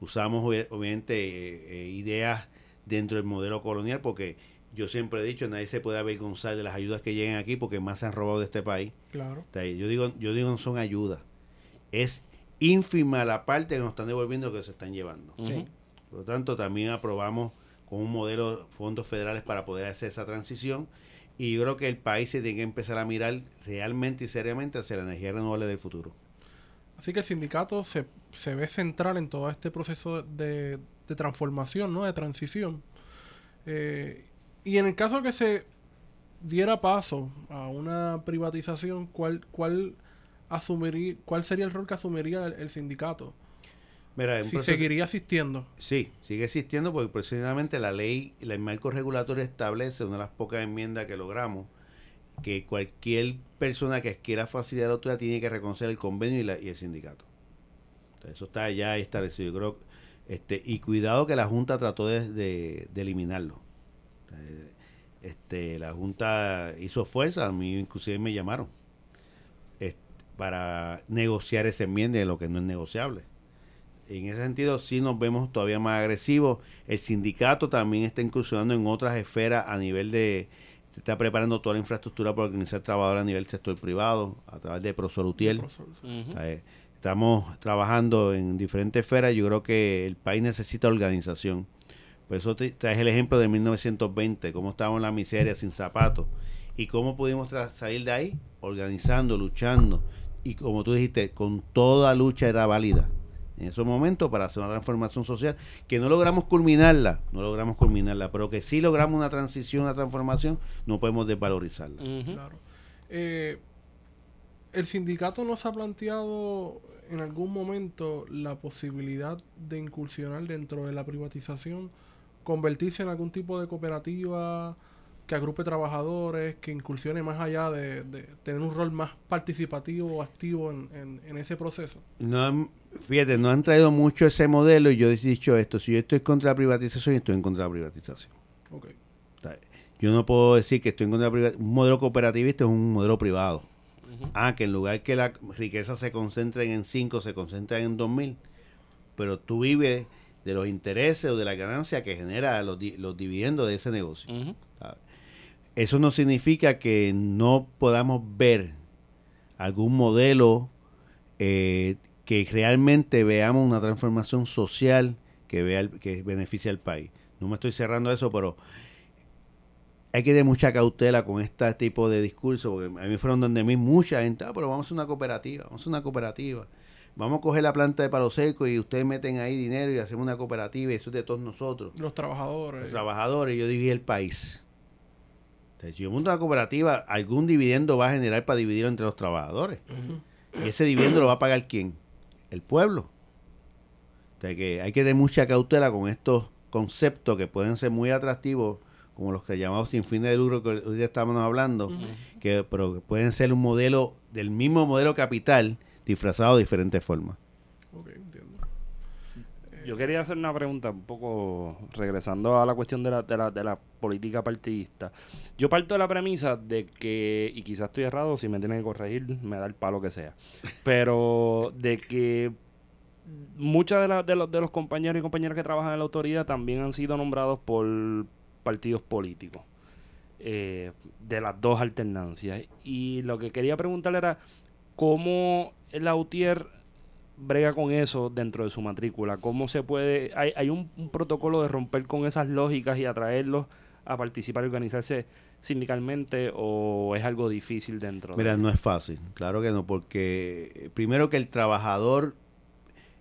Usamos obvi- obviamente eh, eh, ideas dentro del modelo colonial, porque yo siempre he dicho, nadie se puede avergonzar de las ayudas que llegan aquí, porque más se han robado de este país. Claro. O sea, yo digo, yo digo no son ayudas, es ínfima la parte que nos están devolviendo que se están llevando. Sí. Por lo tanto, también aprobamos con un modelo fondos federales para poder hacer esa transición. Y yo creo que el país se tiene que empezar a mirar realmente y seriamente hacia la energía renovable del futuro. Así que el sindicato se, se ve central en todo este proceso de, de transformación, ¿no? De transición. Eh, y en el caso que se diera paso a una privatización, ¿cuál, cuál, asumiría, cuál sería el rol que asumiría el, el sindicato? Mira, Si proceso- seguiría asistiendo. Sí, sigue existiendo porque precisamente la ley, el marco regulatorio establece una de las pocas enmiendas que logramos que cualquier persona que adquiera facilidad de autoridad tiene que reconocer el convenio y, la- y el sindicato. Entonces, eso está ya establecido. Yo creo, este, y cuidado que la Junta trató de, de- de eliminarlo. Eh, Este, la Junta hizo fuerza, a mí inclusive me llamaron este, para negociar esa enmienda de lo que no es negociable en ese sentido sí nos vemos todavía más agresivos. El sindicato también está incursionando en otras esferas a nivel de... se está preparando toda la infraestructura para organizar trabajadores a nivel sector privado, a través de Prosolutiel. Eh, Estamos trabajando en diferentes esferas. Yo creo que el país necesita organización. Por eso te- traes el ejemplo de 1920, cómo estábamos en la miseria sin zapatos. Y cómo pudimos salir de ahí organizando, luchando. Y como tú dijiste, con toda lucha era válida en esos momentos para hacer una transformación social que no logramos culminarla, no logramos culminarla, pero que sí logramos una transición, una transformación, no podemos desvalorizarla. Claro. Eh, el sindicato nos ha planteado en algún momento la posibilidad de incursionar dentro de la privatización, convertirse en algún tipo de cooperativa que agrupe trabajadores, que incursione más allá de, de tener un rol más participativo o activo en, en- en ese proceso. No han- fíjate, no han traído mucho ese modelo y yo he dicho esto, si yo estoy contra la privatización, estoy en contra de la privatización. Ok. O sea, Yo no puedo decir que estoy en contra de la priva- Un modelo cooperativista es un modelo privado. Ah, que en lugar que la riqueza se concentre en 5, se concentra en 2.000. Pero tú vives de los intereses o de la ganancia que genera los, di- los dividendos de ese negocio. Eso no significa que no podamos ver algún modelo eh, que realmente veamos una transformación social que vea el- que beneficie al país. No me estoy cerrando a eso, pero hay que tener mucha cautela con este tipo de discurso, porque a mí fueron donde mí mucha gente, ah, pero vamos a una cooperativa, vamos a una cooperativa. Vamos a coger la planta de palo seco y ustedes meten ahí dinero y hacemos una cooperativa y eso es de todos nosotros Los trabajadores. los trabajadores, yo dividí el país. Entonces, si yo monto una cooperativa, algún dividendo va a generar para dividirlo entre los trabajadores. Y ese dividendo lo va a pagar quién? El pueblo. Entonces, que hay que tener mucha cautela con estos conceptos que pueden ser muy atractivos, como los que llamamos sin fines de lucro que hoy día estamos hablando, que, pero que pueden ser un modelo del mismo modelo capital disfrazado de diferentes formas. Ok, entiendo. Yo quería hacer una pregunta un poco regresando a la cuestión de la, de la, de la política partidista. Yo parto de la premisa de que, y quizás estoy errado, si me tienen que corregir, me da el palo que sea, <laughs> pero de que muchos de, la- de los, de los compañeros y compañeras que trabajan en la autoridad también han sido nombrados por partidos políticos. eh, de las dos alternancias. Y lo que quería preguntarle era cómo la UTIER brega con eso dentro de su matrícula. ¿Cómo se puede...? ¿Hay, hay un, un protocolo de romper con esas lógicas y atraerlos a participar y organizarse sindicalmente o es algo difícil dentro Mira, de no es fácil, claro que no, porque eh, primero que el trabajador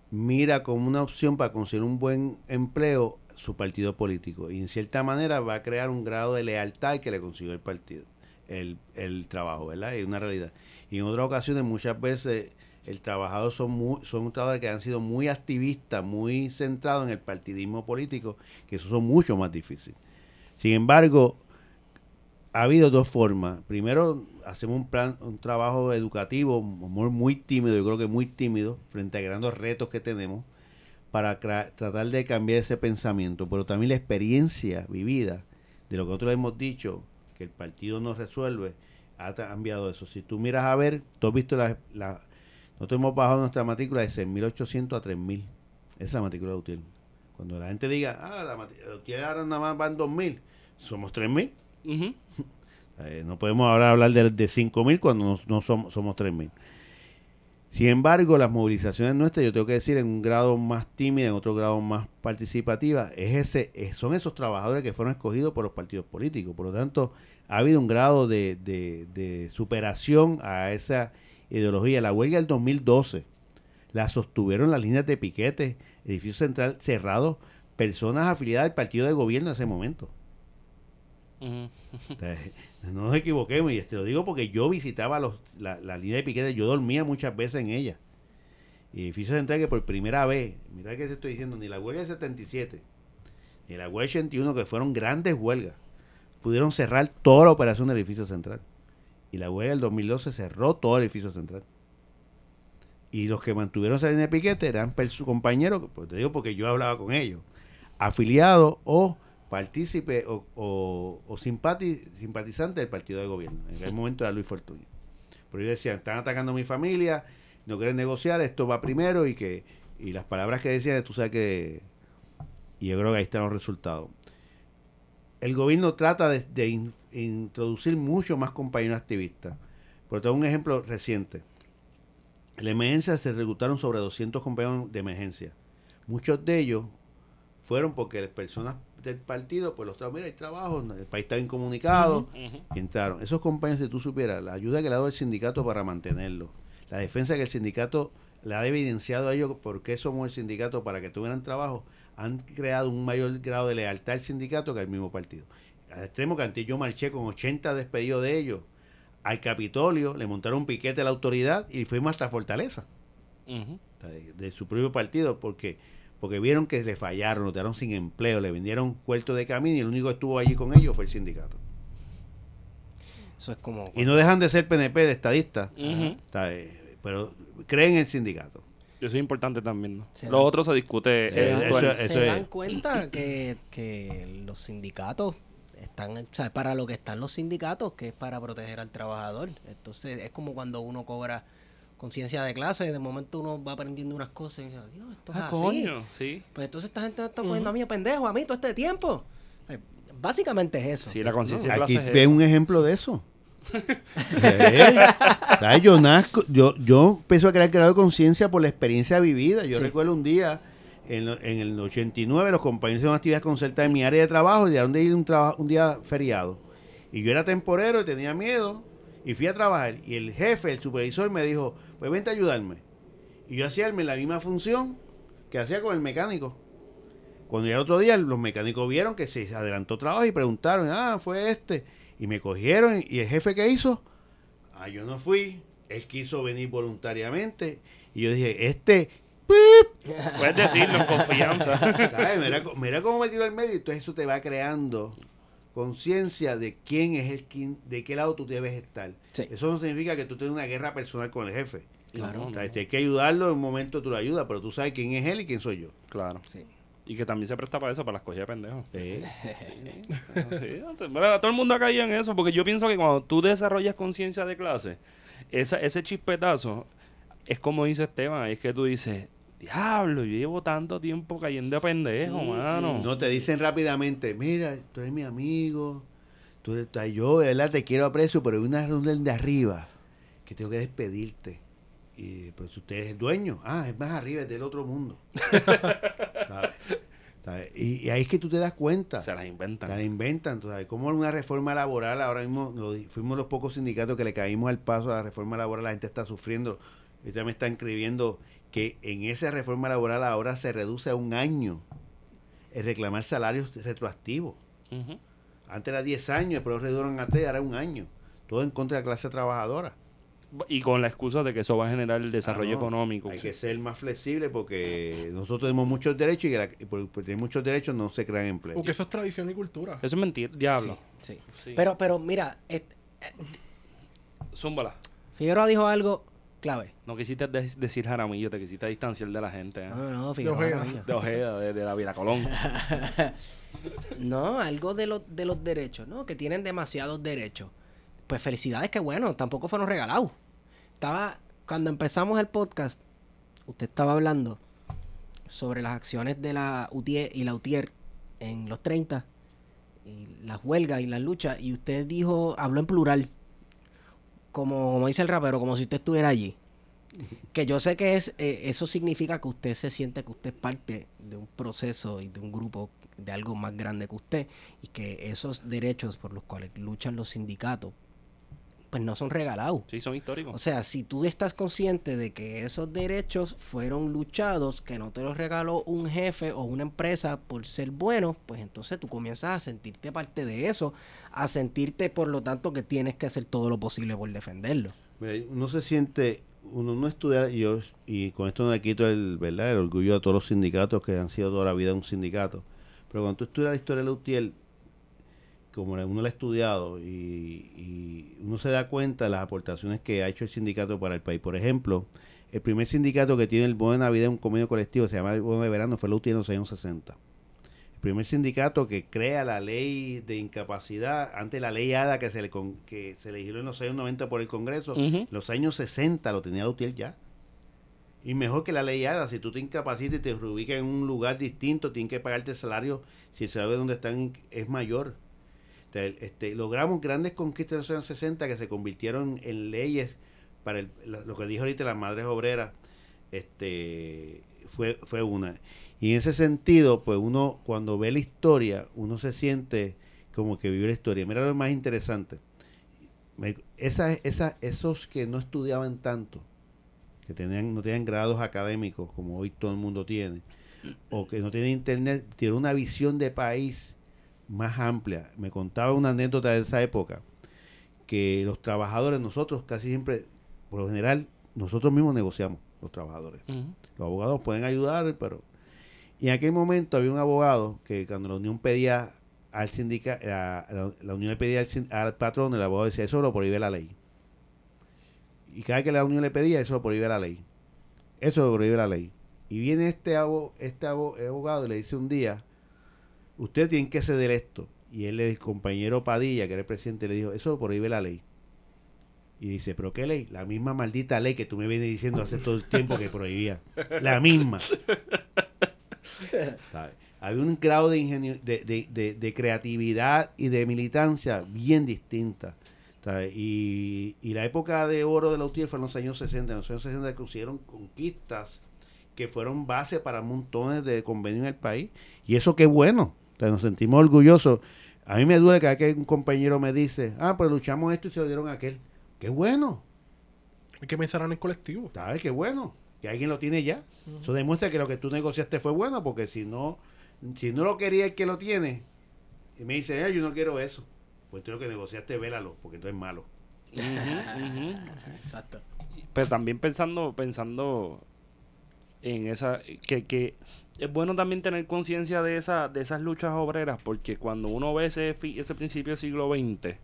mira como una opción para conseguir un buen empleo su partido político y en cierta manera va a crear un grado de lealtad que le consiguió el partido, el, el trabajo, ¿verdad? Es una realidad. Y en otras ocasiones muchas veces el trabajador son muy, son trabajadores que han sido muy activistas, muy centrados en el partidismo político, que eso son mucho más difíciles. Sin embargo, ha habido dos formas. Primero, hacemos un plan, un trabajo educativo muy, muy tímido, yo creo que muy tímido, frente a grandes retos que tenemos, para tratar de cambiar ese pensamiento. Pero también la experiencia vivida de lo que nosotros hemos dicho, que el partido no resuelve, ha cambiado eso. Si tú miras a ver, tú has visto la... la nosotros hemos bajado nuestra matrícula de 6.800 a 3.000. Esa es la matrícula de UTIER. Cuando la gente diga, ah, la matrícula de ahora nada más van 2.000, somos 3.000. Ujú. <laughs> Eh, no podemos ahora hablar de, de 5.000 cuando no, no somos, somos 3.000. Sin embargo, las movilizaciones nuestras, yo tengo que decir, en un grado más tímido, en otro grado más participativa, es ese, es- son esos trabajadores que fueron escogidos por los partidos políticos. Por lo tanto, ha habido un grado de, de- de superación a esa ideología. La huelga del 2012 la sostuvieron las líneas de piquete, edificio central cerrado, personas afiliadas al partido de gobierno en ese momento. No nos equivoquemos, y te lo digo porque yo visitaba los, la, la línea de piquete, yo dormía muchas veces en ella. Y edificio central que por primera vez, mira que te estoy diciendo, ni la huelga del 77, ni la huelga del 81, que fueron grandes huelgas, pudieron cerrar toda la operación del edificio central. Y la huelga del 2012 cerró todo el edificio central. Y los que mantuvieron esa línea de piquete eran sus compañeros, pues te digo porque yo hablaba con ellos, afiliados o partícipe o, o, o simpati- simpatizante del partido de gobierno. En aquel momento era Luis Fortuño. Pero ellos decían, están atacando a mi familia, no quieren negociar, esto va primero y que y las palabras que decían, tú sabes que... Y yo creo que ahí están los resultados. El gobierno trata de, de in- introducir mucho más compañeros activistas. Por tengo un ejemplo reciente. En la emergencia se reclutaron sobre 200 compañeros de emergencia. Muchos de ellos fueron porque las personas del partido, pues los trabajos, mira, hay trabajo, el país está incomunicado, y entraron. Esos compañeros, si tú supieras, la ayuda que le ha dado el sindicato para mantenerlo, la defensa que el sindicato le ha evidenciado a ellos por qué somos el sindicato para que tuvieran trabajo, han creado un mayor grado de lealtad al sindicato que al mismo partido. Al extremo que antes yo marché con 80 despedidos de ellos al Capitolio, le montaron un piquete a la autoridad y fuimos hasta Fortaleza de su propio partido porque porque vieron que le fallaron, lo dejaron sin empleo, le vendieron cuarto de camino y el único que estuvo allí con ellos fue el sindicato. Eso es como... Y no dejan de ser PNP de estadistas, eh, pero creen en el sindicato. Eso es importante también, ¿no? Se Lo dan- otro se discute se, eh, dan, eso- eventual. se dan cuenta que, que los sindicatos están, o sea, para lo que están los sindicatos, que es para proteger al trabajador. Entonces, es como cuando uno cobra conciencia de clase, de momento uno va aprendiendo unas cosas y dice, Dios, esto es Ah, así. coño, sí. Pues entonces esta gente me está cogiendo a mí de pendejo, a mí todo este tiempo. Eh, básicamente es eso. Sí, la conciencia de Aquí clase es ve eso. un ejemplo de eso. <laughs> Eh, ¿sabes? Yo nazco, yo, yo empiezo a crear grado de conciencia por la experiencia vivida. Yo Sí. recuerdo un día, en, lo- en el 89, los compañeros hicieron actividades concertadas en mi área de trabajo y dieron de ir un, un día feriado. Y yo era temporero y tenía miedo y fui a trabajar. Y el jefe, el supervisor, me dijo, pues vente a ayudarme. Y yo hacía la misma función que hacía con el mecánico. Cuando ya el otro día los mecánicos vieron que se adelantó trabajo y preguntaron, ah, fue este. Y me cogieron y el jefe que hizo, ah, yo no fui. Él quiso venir voluntariamente. Y yo dije, este, ¡pip! Puedes decirlo en confianza. <laughs> Mira, cómo me tiró al medio. Entonces eso te va creando conciencia de quién es el quién, de qué lado tú debes estar. Sí. Eso no significa que tú tengas una guerra personal con el jefe. Claro. O sea, si hay que ayudarlo, en un momento tú lo ayudas, pero tú sabes quién es él y quién soy yo. Claro. Sí. Y que también se presta para eso, para las cogidas de pendejos. Sí, <laughs> mira, todo el mundo ha caído en eso, porque yo pienso que cuando tú desarrollas conciencia de clase, esa, ese chispetazo es como dice Esteban, es que tú dices, diablo, yo llevo tanto tiempo cayendo de pendejo, Sí, mano. No te dicen rápidamente, mira, tú eres mi amigo, tú eres, yo de verdad te quiero aprecio, pero hay una reunión de arriba que tengo que despedirte. Y pues usted es el dueño, ah, es más arriba, es del otro mundo. <laughs> ¿Sabes? ¿Sabes? Y, y ahí es que tú te das cuenta. Se las inventan. la inventan, tú sabes, como una reforma laboral, ahora mismo lo fuimos los pocos sindicatos que le caímos al paso a la reforma laboral, la gente está sufriendo, ahorita me están escribiendo que en esa reforma laboral ahora se reduce a un año el reclamar salarios retroactivos. Antes era 10 años, lo redujeron a 3, ahora un año. Todo en contra de la clase trabajadora. Y con la excusa de que eso va a generar el desarrollo Ah, no. económico. Hay que ser más flexible porque nosotros tenemos muchos derechos y, la- y por, por tener muchos derechos no se crean empleos. Porque eso es tradición y cultura. Eso es mentira, diablo. Sí. Sí. Pero, pero mira, et- Zúmbala. Figueroa dijo algo clave. No quisiste de- decir Jaramillo, te quisiste distanciar de la gente. ¿eh? No, no, no, Figueroa. Ojeda. De Ojeda, de, de Colón. <laughs> No, algo de los, de los derechos, ¿no? Que tienen demasiados derechos. Pues felicidades, que bueno, tampoco fueron regalados. Estaba, cuando empezamos el podcast, usted estaba hablando sobre las acciones de la UTIER y la UTIER en los 30, y las huelgas y las luchas, y usted dijo, habló en plural, como, como dice el rapero, como si usted estuviera allí. Que yo sé que es eh, eso significa que usted se siente que usted es parte de un proceso y de un grupo de algo más grande que usted y que esos derechos por los cuales luchan los sindicatos pues no son regalados. Sí, son históricos. O sea, si tú estás consciente de que esos derechos fueron luchados, que no te los regaló un jefe o una empresa por ser bueno, pues entonces tú comienzas a sentirte parte de eso, a sentirte por lo tanto que tienes que hacer todo lo posible por defenderlo. Mira, uno se siente, uno no estudia, y yo, y con esto no le quito el, ¿verdad? el orgullo a todos los sindicatos que han sido toda la vida un sindicato, pero cuando tú estudias la historia de la UTIEL, como uno la ha estudiado y, uno se da cuenta de las aportaciones que ha hecho el sindicato para el país. Por ejemplo, el primer sindicato que tiene el bono de Navidad un convenio colectivo, se llama el bono de verano, fue la UTIEL en los años 60. Primer sindicato que crea la ley de incapacidad, ante la ley ADA que se le con- que se legisló en los años 90 por el Congreso, los años 60 lo tenía la UTIEL ya. Y mejor que la ley ADA, si tú te incapacitas y te reubicas en un lugar distinto, tienen que pagarte el salario si el salario de donde están es mayor. Entonces, este, logramos grandes conquistas en los años 60 que se convirtieron en leyes para el- lo que dijo ahorita las madres obreras. Este, fue, fue una. Y en ese sentido, pues uno cuando ve la historia, uno se siente como que vive la historia. Mira lo más interesante. Me- esa, esa, esos que no estudiaban tanto, que tenían, no tenían grados académicos como hoy todo el mundo tiene, o que no tienen internet, tienen una visión de país más amplia. Me contaba una anécdota de esa época, que los trabajadores, nosotros casi siempre, por lo general, nosotros mismos negociamos, los trabajadores. Los abogados pueden ayudar, pero... Y en aquel momento había un abogado que cuando la unión pedía al sindicato, la, la- unión le pedía al, patrón, el abogado decía, eso lo prohíbe la ley. Y cada que la unión le pedía, eso lo prohíbe la ley. Eso lo prohíbe la ley. Y viene este, abo- este abo- abogado y le dice un día, usted tiene que ceder esto. y él, el compañero Padilla, que era el presidente, le dijo, eso prohíbe la ley. Y dice, ¿pero qué ley? La misma maldita ley que tú me vienes diciendo hace todo el tiempo que prohibía. La misma. <laughs> ¿Sabes? Había un grado de, ingenio, de, de, de, de creatividad y de militancia bien distinta. ¿sabes? Y, y la época de oro de la UTIER fue en los años 60. En los años 60 que hicieron conquistas que fueron base para montones de convenios en el país. Y eso qué bueno. Sea, nos sentimos orgullosos. A mí me duele cada que un compañero me dice, ah, pues luchamos esto y se lo dieron a aquel. Qué bueno. Hay que pensar en el colectivo. ¿Sabes? Qué bueno. Que alguien lo tiene ya. Eso demuestra que lo que tú negociaste fue bueno, porque si no, si no lo quería el que lo tiene, y me dice, "Ah, yo no quiero eso. Pues tú lo que negociaste, vélalo, porque tú es malo. Exacto. Pero también pensando, pensando en esa, que, que es bueno también tener conciencia de esa, de esas luchas obreras, porque cuando uno ve ese, fi- ese principio del siglo XX,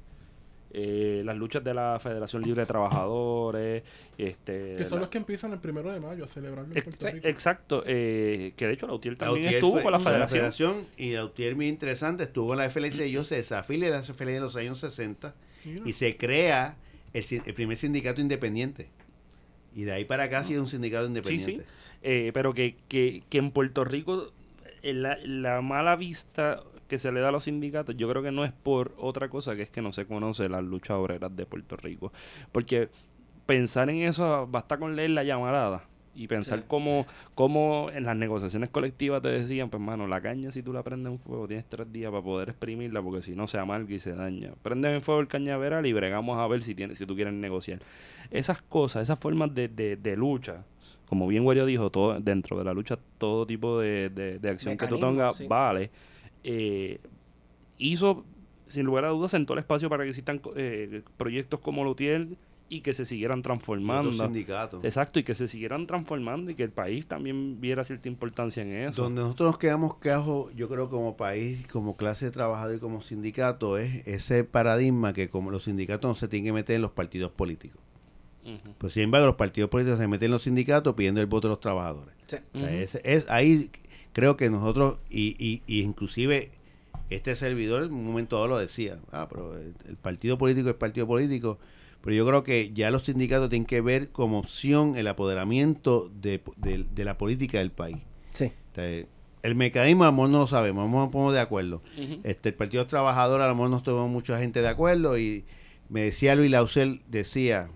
eh, las luchas de la Federación Libre de Trabajadores, este, Que son la- los que empiezan el primero de mayo a celebrarlo en Ex- Puerto Rico. exacto, eh, que de hecho la UTIER también Lautier estuvo fue- con la Federación. y Lautier, muy interesante, estuvo en la FLC. Yo se desafilia de la FLC en los años 60 Mira. y se crea el, primer sindicato independiente. Y de ahí para acá ha sido un sindicato Sí, independiente. sí. Eh, pero que, que, que en Puerto Rico eh, la, la mala vista que se le da a los sindicatos, yo creo que no es por otra cosa que es que no se conoce las luchas obreras de Puerto Rico. Porque pensar en eso basta con leer la llamarada y pensar Sí. cómo, cómo en las negociaciones colectivas te decían, pues mano, la caña si tú la prendes en fuego tienes tres días para poder exprimirla porque si no se amarga y se daña. Prenden en fuego el cañaveral y bregamos a ver si, tienes, si tú quieres negociar. Esas cosas, esas formas de, de, de lucha, como bien Wario dijo, todo, dentro de la lucha todo tipo de, de, de acción que tú tengas sí. vale. Eh, hizo, sin lugar a dudas, sentó el espacio para que existan eh, proyectos como Lutiel y que se siguieran transformando. sindicatos. Exacto, y que se siguieran transformando y que el país también viera cierta importancia en eso. Donde nosotros nos quedamos cajos, yo creo como país, como clase de trabajador y como sindicato, es ese paradigma que como los sindicatos no se tienen que meter en los partidos políticos. Pues sin embargo, los partidos políticos se meten en los sindicatos pidiendo el voto de los trabajadores. Sí. O sea, Ujú. es, es ahí creo que nosotros, y, y, y inclusive este servidor en un momento dado lo decía, ah, pero el, el partido político es partido político, pero yo creo que ya los sindicatos tienen que ver como opción el apoderamiento de, de- de la política del país. Sí. O sea, el mecanismo a lo mejor no lo sabemos, a lo mejor nos ponemos de acuerdo. Este, el Partido Trabajador a lo mejor no estuvo mucha gente de acuerdo y me decía Luis Lausel, decía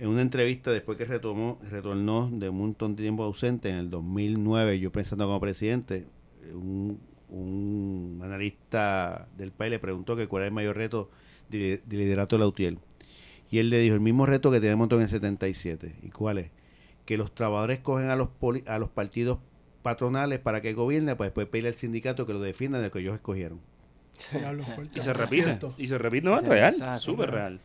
en una entrevista después que retomó, retornó de un montón de tiempo ausente en el 2009, yo pensando como presidente, un, un analista del país le preguntó que cuál era el mayor reto de, de liderato de la UTIEL. Y él le dijo el mismo reto que tenemos en el 77. ¿Y cuál es? Que los trabajadores cogen a los, poli- a los partidos patronales para que gobiernen, pues después pedirle al sindicato que lo defiendan de lo que ellos escogieron. Y se repite. Y se repite, no es real, súper real.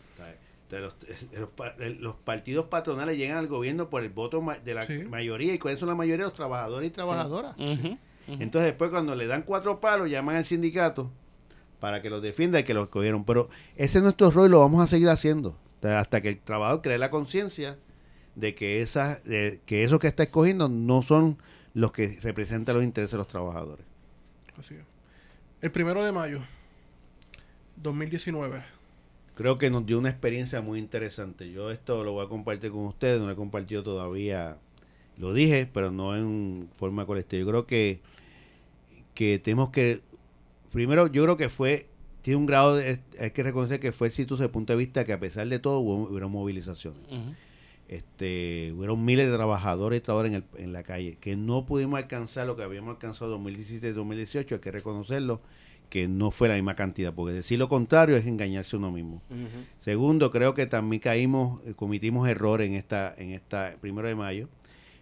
Entonces, los, los los partidos patronales llegan al gobierno por el voto de la Sí. mayoría. ¿Y cuáles son la mayoría? Los trabajadores y trabajadoras. Entonces después cuando le dan cuatro palos, llaman al sindicato para que los defienda y que los cogieron. Pero ese es nuestro rol y lo vamos a seguir haciendo. O sea, hasta que el trabajador cree la conciencia de que esas, de que esos que está escogiendo no son los que representan los intereses de los trabajadores. Así es. El primero de mayo, 2019. Creo que nos dio una experiencia muy interesante. Yo esto lo voy a compartir con ustedes, no lo he compartido todavía. Lo dije, pero no en forma colectiva. Yo creo que, que tenemos que, primero, yo creo que fue, tiene un grado de, hay que reconocer que fue exitoso desde el punto de vista que a pesar de todo hubo, hubieron movilizaciones. Ujú. Este, hubieron miles de trabajadores y trabajadores en, el- en la calle, que no pudimos alcanzar lo que habíamos alcanzado en 2017 y 2018, hay que reconocerlo, que no fue la misma cantidad, porque decir lo contrario es engañarse a uno mismo. Segundo, creo que también caímos, eh, cometimos errores en esta, en esta primero de mayo.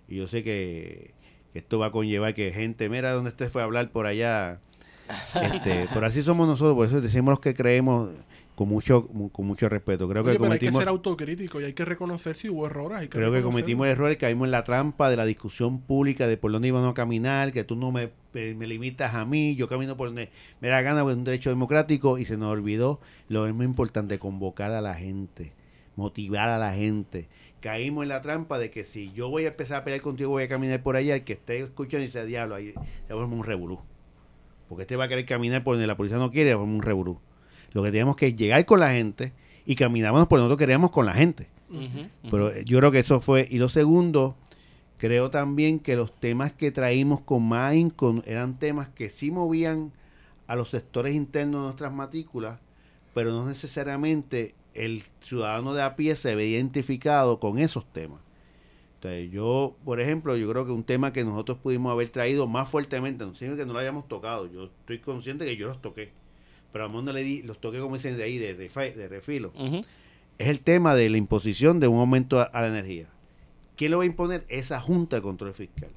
Y yo sé que esto va a conllevar que gente, mira dónde usted fue a hablar por allá. <laughs> Este, pero así somos nosotros, por eso decimos los que creemos con mucho, mu- con mucho respeto. Creo Oye, que pero hay que cometimos, ser autocrítico y hay que reconocer si hubo errores. hay que creo que cometimos el error, caímos en la trampa de la discusión pública de por dónde íbamos a caminar, que tú no me, me- me limitas a mí, yo camino por donde me da gana, porque es un derecho democrático, y se nos olvidó lo más importante, convocar a la gente, motivar a la gente. Caímos en la trampa de que si yo voy a empezar a pelear contigo, voy a caminar por allá, el que esté escuchando y dice, diablo, ahí vuelve un revolú. Porque este va a querer caminar por donde la policía no quiere, vamos un reburú. Lo que tenemos que llegar con la gente y caminábamos por donde nosotros queríamos con la gente. Pero yo creo que eso fue. Y lo segundo, creo también que los temas que traímos con más ahínco eran temas que sí movían a los sectores internos de nuestras matrículas, pero no necesariamente el ciudadano de a pie se ve identificado con esos temas. Entonces, yo, por ejemplo, yo creo que un tema que nosotros pudimos haber traído más fuertemente, no significa que no lo hayamos tocado, yo estoy consciente que yo los toqué, pero a lo mejor no le di, los toqué como dicen de ahí, de, refi- de refilo es el tema de la imposición de un aumento a, a la energía. ¿Quién lo va a imponer? Esa Junta de Control Fiscal.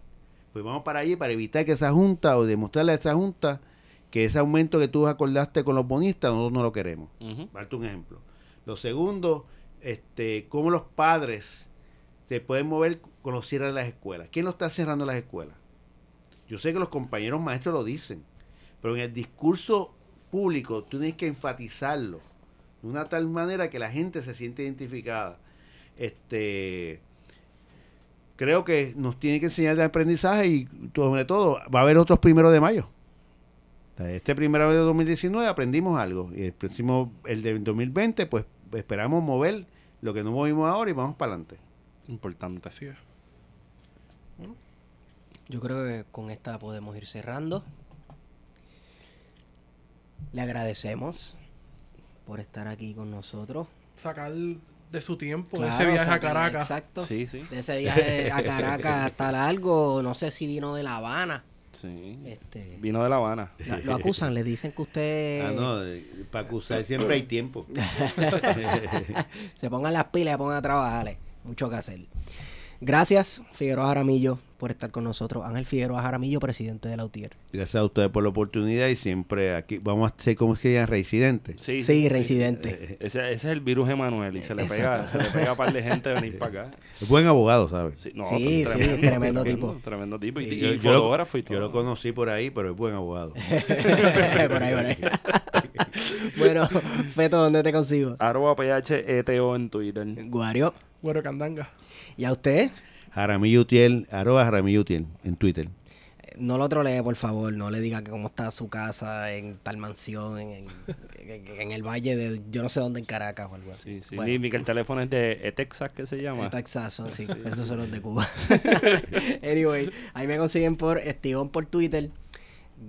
Pues vamos para allí para evitar que esa Junta o demostrarle a esa Junta que ese aumento que tú acordaste con los bonistas, nosotros no lo queremos. Darte un ejemplo. Lo segundo, este, cómo los padres se pueden mover con los cierres de las escuelas. ¿Quién lo está cerrando las escuelas? Yo sé que los compañeros maestros lo dicen, pero en el discurso público tú tienes que enfatizarlo de una tal manera que la gente se siente identificada. Este, creo que nos tiene que enseñar de aprendizaje y sobre todo va a haber otros primeros de mayo. Este primero de 2019 aprendimos algo y el próximo, el de 2020, pues esperamos mover lo que no movimos ahora y vamos para adelante. Importante. Así es. Yo creo que con esta podemos ir cerrando. Le agradecemos por estar aquí con nosotros. Sacar de su tiempo Claro, ese viaje a Caracas. Exacto. Sí, sí. De ese viaje a Caracas <laughs> hasta largo, no sé si vino de La Habana. Sí. Este, Vino de La Habana. lo, lo acusan, le dicen que usted Ah, no, para acusar siempre hay tiempo. <laughs> <laughs> se pongan las pilas y se pongan a trabajar. eh. Mucho que hacer. Gracias, Figueroa Jaramillo, por estar con nosotros. Ángel Figueroa Jaramillo, presidente de la UTIER. Gracias a ustedes por la oportunidad y siempre aquí vamos a ser como es que digan reincidentes. Sí, Sí, reincidente. Ese, ese es el virus Emanuel y se le pega, se le pega a par de gente venir para acá. Es buen abogado, ¿sabes? Sí, no, Sí, sí, tremendo tipo. Tremendo tipo. Y, y Yo, yo lo, fotógrafo y todo. yo lo conocí por ahí, pero es buen abogado. <laughs> por ahí, por ahí. <laughs> bueno, Feto, ¿dónde te consigo? Arroba PHETO en Twitter. Guario. Güero Candanga. ¿Y a usted? Jaramillo Utiel, arroba Jaramillo Utiel en Twitter. No lo trolee, por favor. No le diga que cómo está su casa en tal mansión, en, en- en- en el valle de yo no sé dónde, en Caracas o algo así. Sí, sí. Bueno. Ni, ni que el teléfono es de Texas, que se llama. Texas, son, <laughs> sí, esos son los de Cuba. <laughs> anyway, ahí me consiguen por Estigón por Twitter.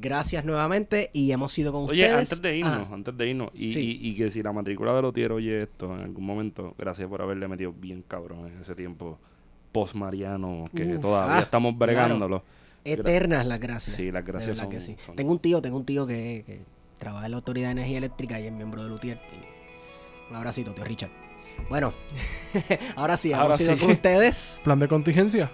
Gracias nuevamente y hemos ido con Oye, ustedes. antes de irnos, Ah, antes de irnos, y, Sí. y- y que si la matrícula de Lotier oye esto en algún momento, gracias por haberle metido bien cabrón en ese tiempo post-mariano, que Uf, todavía ah, estamos claro. bregándolo. eternas las gracias. Sí, las gracias son, que sí. son- Tengo un tío, tengo un tío que, que trabaja en la Autoridad de Energía Eléctrica y es miembro de Lutier. Y un abracito, tío Richard. Bueno, <laughs> ahora sí, Ahora hemos ido sí. con ustedes. Plan de contingencia.